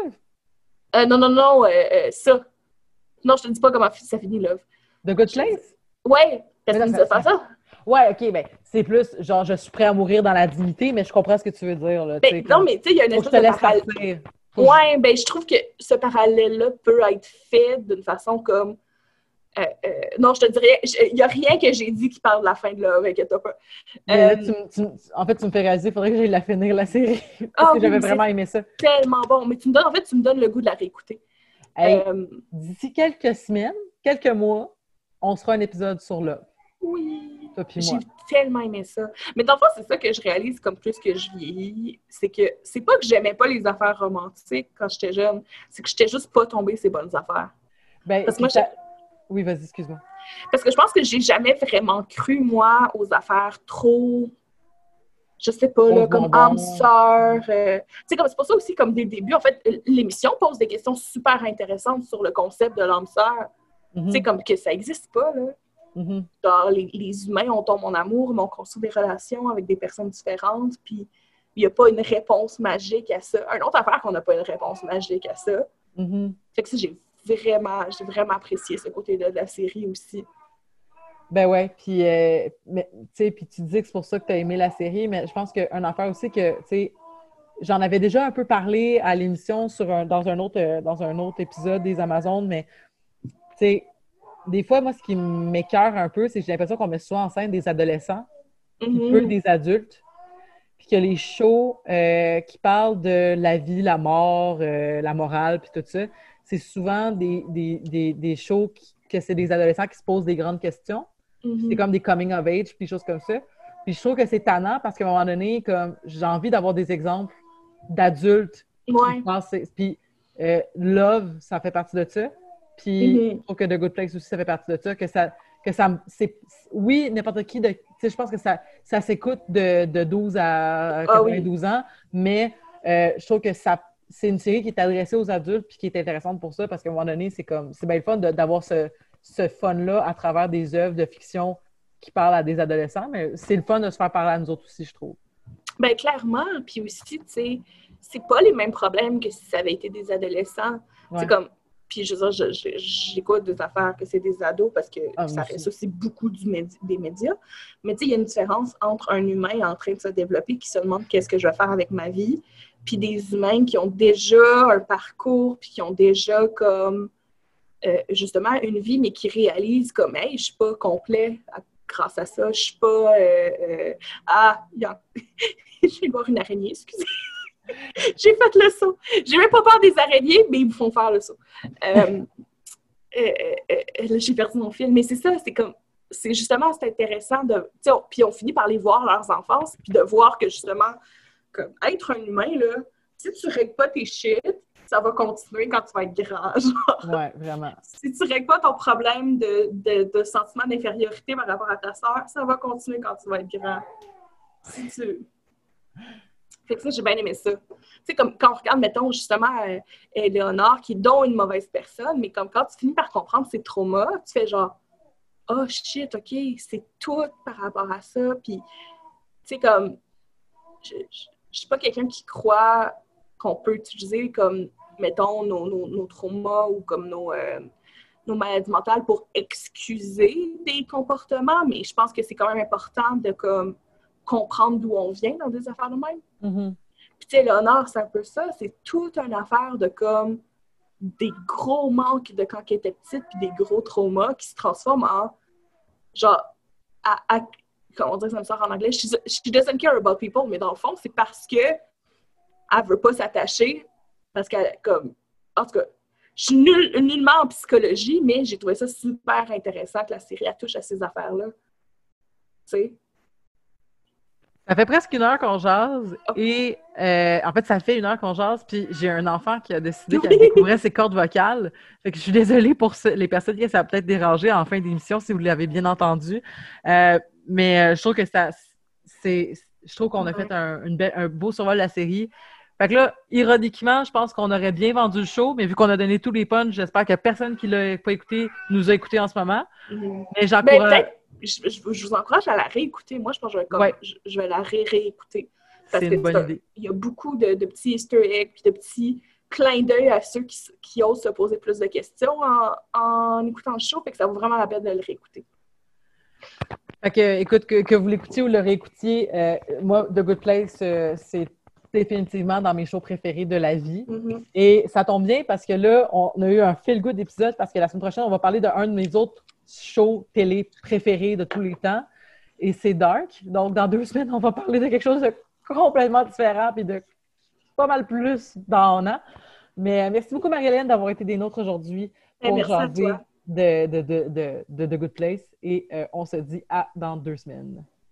Euh, non, non, non, euh, euh, ça. Non, je te dis pas comment ça finit, Love. The Good Place? Ouais, parce là, nous a ça- fait ça. Ouais, OK, ben, c'est plus genre, je suis prêt à mourir dans la dignité, mais je comprends ce que tu veux dire, là. Ben, non, mais tu sais, il y a une espèce te de laisse parallèle. Ouais, ben je trouve que ce parallèle-là peut être fait d'une façon comme. euh, euh, non, je te dirais, il n'y a rien que j'ai dit qui parle de la fin de Love, inquiète pas. Euh, tu tu en fait, tu me fais réaliser, il faudrait que j'aille la finir, la série. <laughs> Parce Ah que oui, j'avais vraiment aimé ça. tellement bon. Mais tu me donnes, en fait, tu me donnes le goût de la réécouter. Hey, D'ici quelques semaines, quelques mois, on sera un épisode sur Love, oui. J'ai tellement aimé ça. Mais dans le fond, c'est ça que je réalise comme plus que je vieillis. C'est que c'est pas que j'aimais pas les affaires romantiques quand j'étais jeune, c'est que j'étais juste pas tombée ces bonnes affaires. Ben, Parce que moi, puis ça- Oui, vas-y, excuse-moi. Parce que je pense que j'ai jamais vraiment cru, moi, aux affaires trop. Je sais pas, là, comme bonbons. âme sœur. euh, tu sais, comme c'est pour ça aussi, comme dès le début, en fait, l'émission pose des questions super intéressantes sur le concept de l'âme sœur. Mhm, Tu sais, comme que ça existe pas, là. Mhm. Genre, les, les humains, on tombe en amour, mais on construit des relations avec des personnes différentes, puis il n'y a pas une réponse magique à ça. Un autre affaire qu'on n'a pas une réponse magique à ça. Mhm. Fait que ça, j'ai vraiment, j'ai vraiment apprécié ce côté-là de la série aussi. Ben ouais, puis euh, mais, tu sais, puis tu dis que c'est pour ça que tu as aimé la série, mais je pense qu'une affaire aussi que, tu sais, j'en avais déjà un peu parlé à l'émission sur un, dans un autre euh, dans un autre épisode des Amazones, mais tu sais, des fois, moi, ce qui m'écœure un peu, c'est que j'ai l'impression qu'on met souvent en scène des adolescents, puis Mhm. peu des adultes, puis que les shows euh, qui parlent de la vie, la mort, euh, la morale, puis tout ça, c'est souvent des, des, des, des shows qui- que c'est des adolescents qui se posent des grandes questions. Mhm. C'est comme des coming of age, puis des choses comme ça. Puis je trouve que c'est tannant parce qu'à un moment donné, comme j'ai envie d'avoir des exemples d'adultes Ouais. Puis euh, Love, ça fait partie de ça. Puis Mhm. je trouve que The Good Place aussi, ça fait partie de ça. Que ça, que ça c'est, oui, n'importe qui, de, je pense que ça, ça s'écoute de, de 12 à Ah oui. 92 ans, mais euh, je trouve que ça, c'est une série qui est adressée aux adultes puis qui est intéressante pour ça parce qu'à un moment donné, c'est comme, c'est bien le fun d'avoir ce, ce fun-là à travers des œuvres de fiction qui parlent à des adolescents, mais c'est le fun de se faire parler à nous autres aussi, je trouve. Ben clairement, puis aussi, tu sais, c'est pas les mêmes problèmes que si ça avait été des adolescents. Ouais. C'est comme, puis je veux dire, j'écoute des affaires que c'est des ados parce que Ah, ça reste aussi. beaucoup du médi- des médias. Mais tu sais, il y a une différence entre un humain en train de se développer qui se demande qu'est-ce que je vais faire avec ma vie, puis des humains qui ont déjà un parcours, puis qui ont déjà comme euh, justement une vie, mais qui réalisent comme, hey, je suis pas complet à- grâce à ça, je suis pas. euh, euh, ah, a- <laughs> je vais voir une araignée, excusez. <laughs> J'ai fait le saut. J'ai même pas peur des araignées, mais ils me font faire le saut. Euh, euh, euh, euh, là, j'ai perdu mon fil. Mais c'est ça, c'est comme. C'est justement, c'est intéressant de. on- Puis on finit par les voir leurs enfances, puis de voir que justement, comme être un humain, là, si tu règles pas tes shit, ça va continuer quand tu vas être grand. <laughs> Genre, Ouais, vraiment. si tu règles pas ton problème de, de, de sentiment d'infériorité par rapport à ta soeur, ça va continuer quand tu vas être grand. Si tu. Que ça, j'ai bien aimé ça. Tu sais, comme quand on regarde, mettons, justement, euh, Éléonore, qui est donc une mauvaise personne, mais comme quand tu finis par comprendre ses traumas, tu fais genre, oh shit, OK, c'est tout par rapport à ça. Puis, tu sais, comme, je, je, je suis pas quelqu'un qui croit qu'on peut utiliser comme, mettons, nos, nos, nos traumas ou comme nos, euh, nos maladies mentales pour excuser des comportements, mais je pense que c'est quand même important de comme comprendre d'où on vient dans des affaires de même. Mhm. Puis, tu sais, l'honneur, c'est un peu ça. C'est toute une affaire de comme des gros manques de quand elle était petite, puis des gros traumas qui se transforment en genre, à, à- comment dit ça me sort en anglais? She, she doesn't care about people, mais dans le fond, c'est parce que elle veut pas s'attacher, parce qu'elle, comme, en tout cas, je suis nul- nullement en psychologie, mais j'ai trouvé ça super intéressant que la série elle touche à ces affaires-là. Tu sais? Ça fait presque une heure qu'on jase et euh, en fait, ça fait une heure qu'on jase, puis j'ai un enfant qui a décidé qu'il découvrait ses cordes vocales. Fait que je suis désolée pour les personnes qui ça a peut-être dérangé en fin d'émission si vous l'avez bien entendu. Euh, mais euh, je trouve que ça, c'est, je trouve qu'on a fait un, un beau survol de la série. Fait que là, ironiquement, je pense qu'on aurait bien vendu le show, mais vu qu'on a donné tous les punchs, j'espère que personne qui l'a pas écouté nous a écouté en ce moment. Mais j'encourage je, vous encourage à la réécouter. Moi, je pense que je vais, la réécouter. C'est une bonne idée. Il y a beaucoup de, petits easter eggs puis de petits clins d'œil à ceux qui, osent se poser plus de questions en, écoutant le show. Fait que ça vaut vraiment la peine de le réécouter. Fait que, écoute, que, vous l'écoutiez ou le réécoutiez, euh, moi, The Good Place, euh, c'est définitivement dans mes shows préférés de la vie. Mm-hmm. Et ça tombe bien parce que là, on a eu un feel-good épisode parce que la semaine prochaine, on va parler d'un de mes autres show télé préféré de tous les temps. Et c'est Dark. Donc, dans deux <laughs> semaines, on va parler de quelque chose de complètement différent et de pas mal plus dans un an. Mais merci beaucoup, Marie-Hélène, d'avoir été des nôtres aujourd'hui eh, pour jaser de, de, de, de, The Good Place. Et euh, on se dit à dans deux semaines.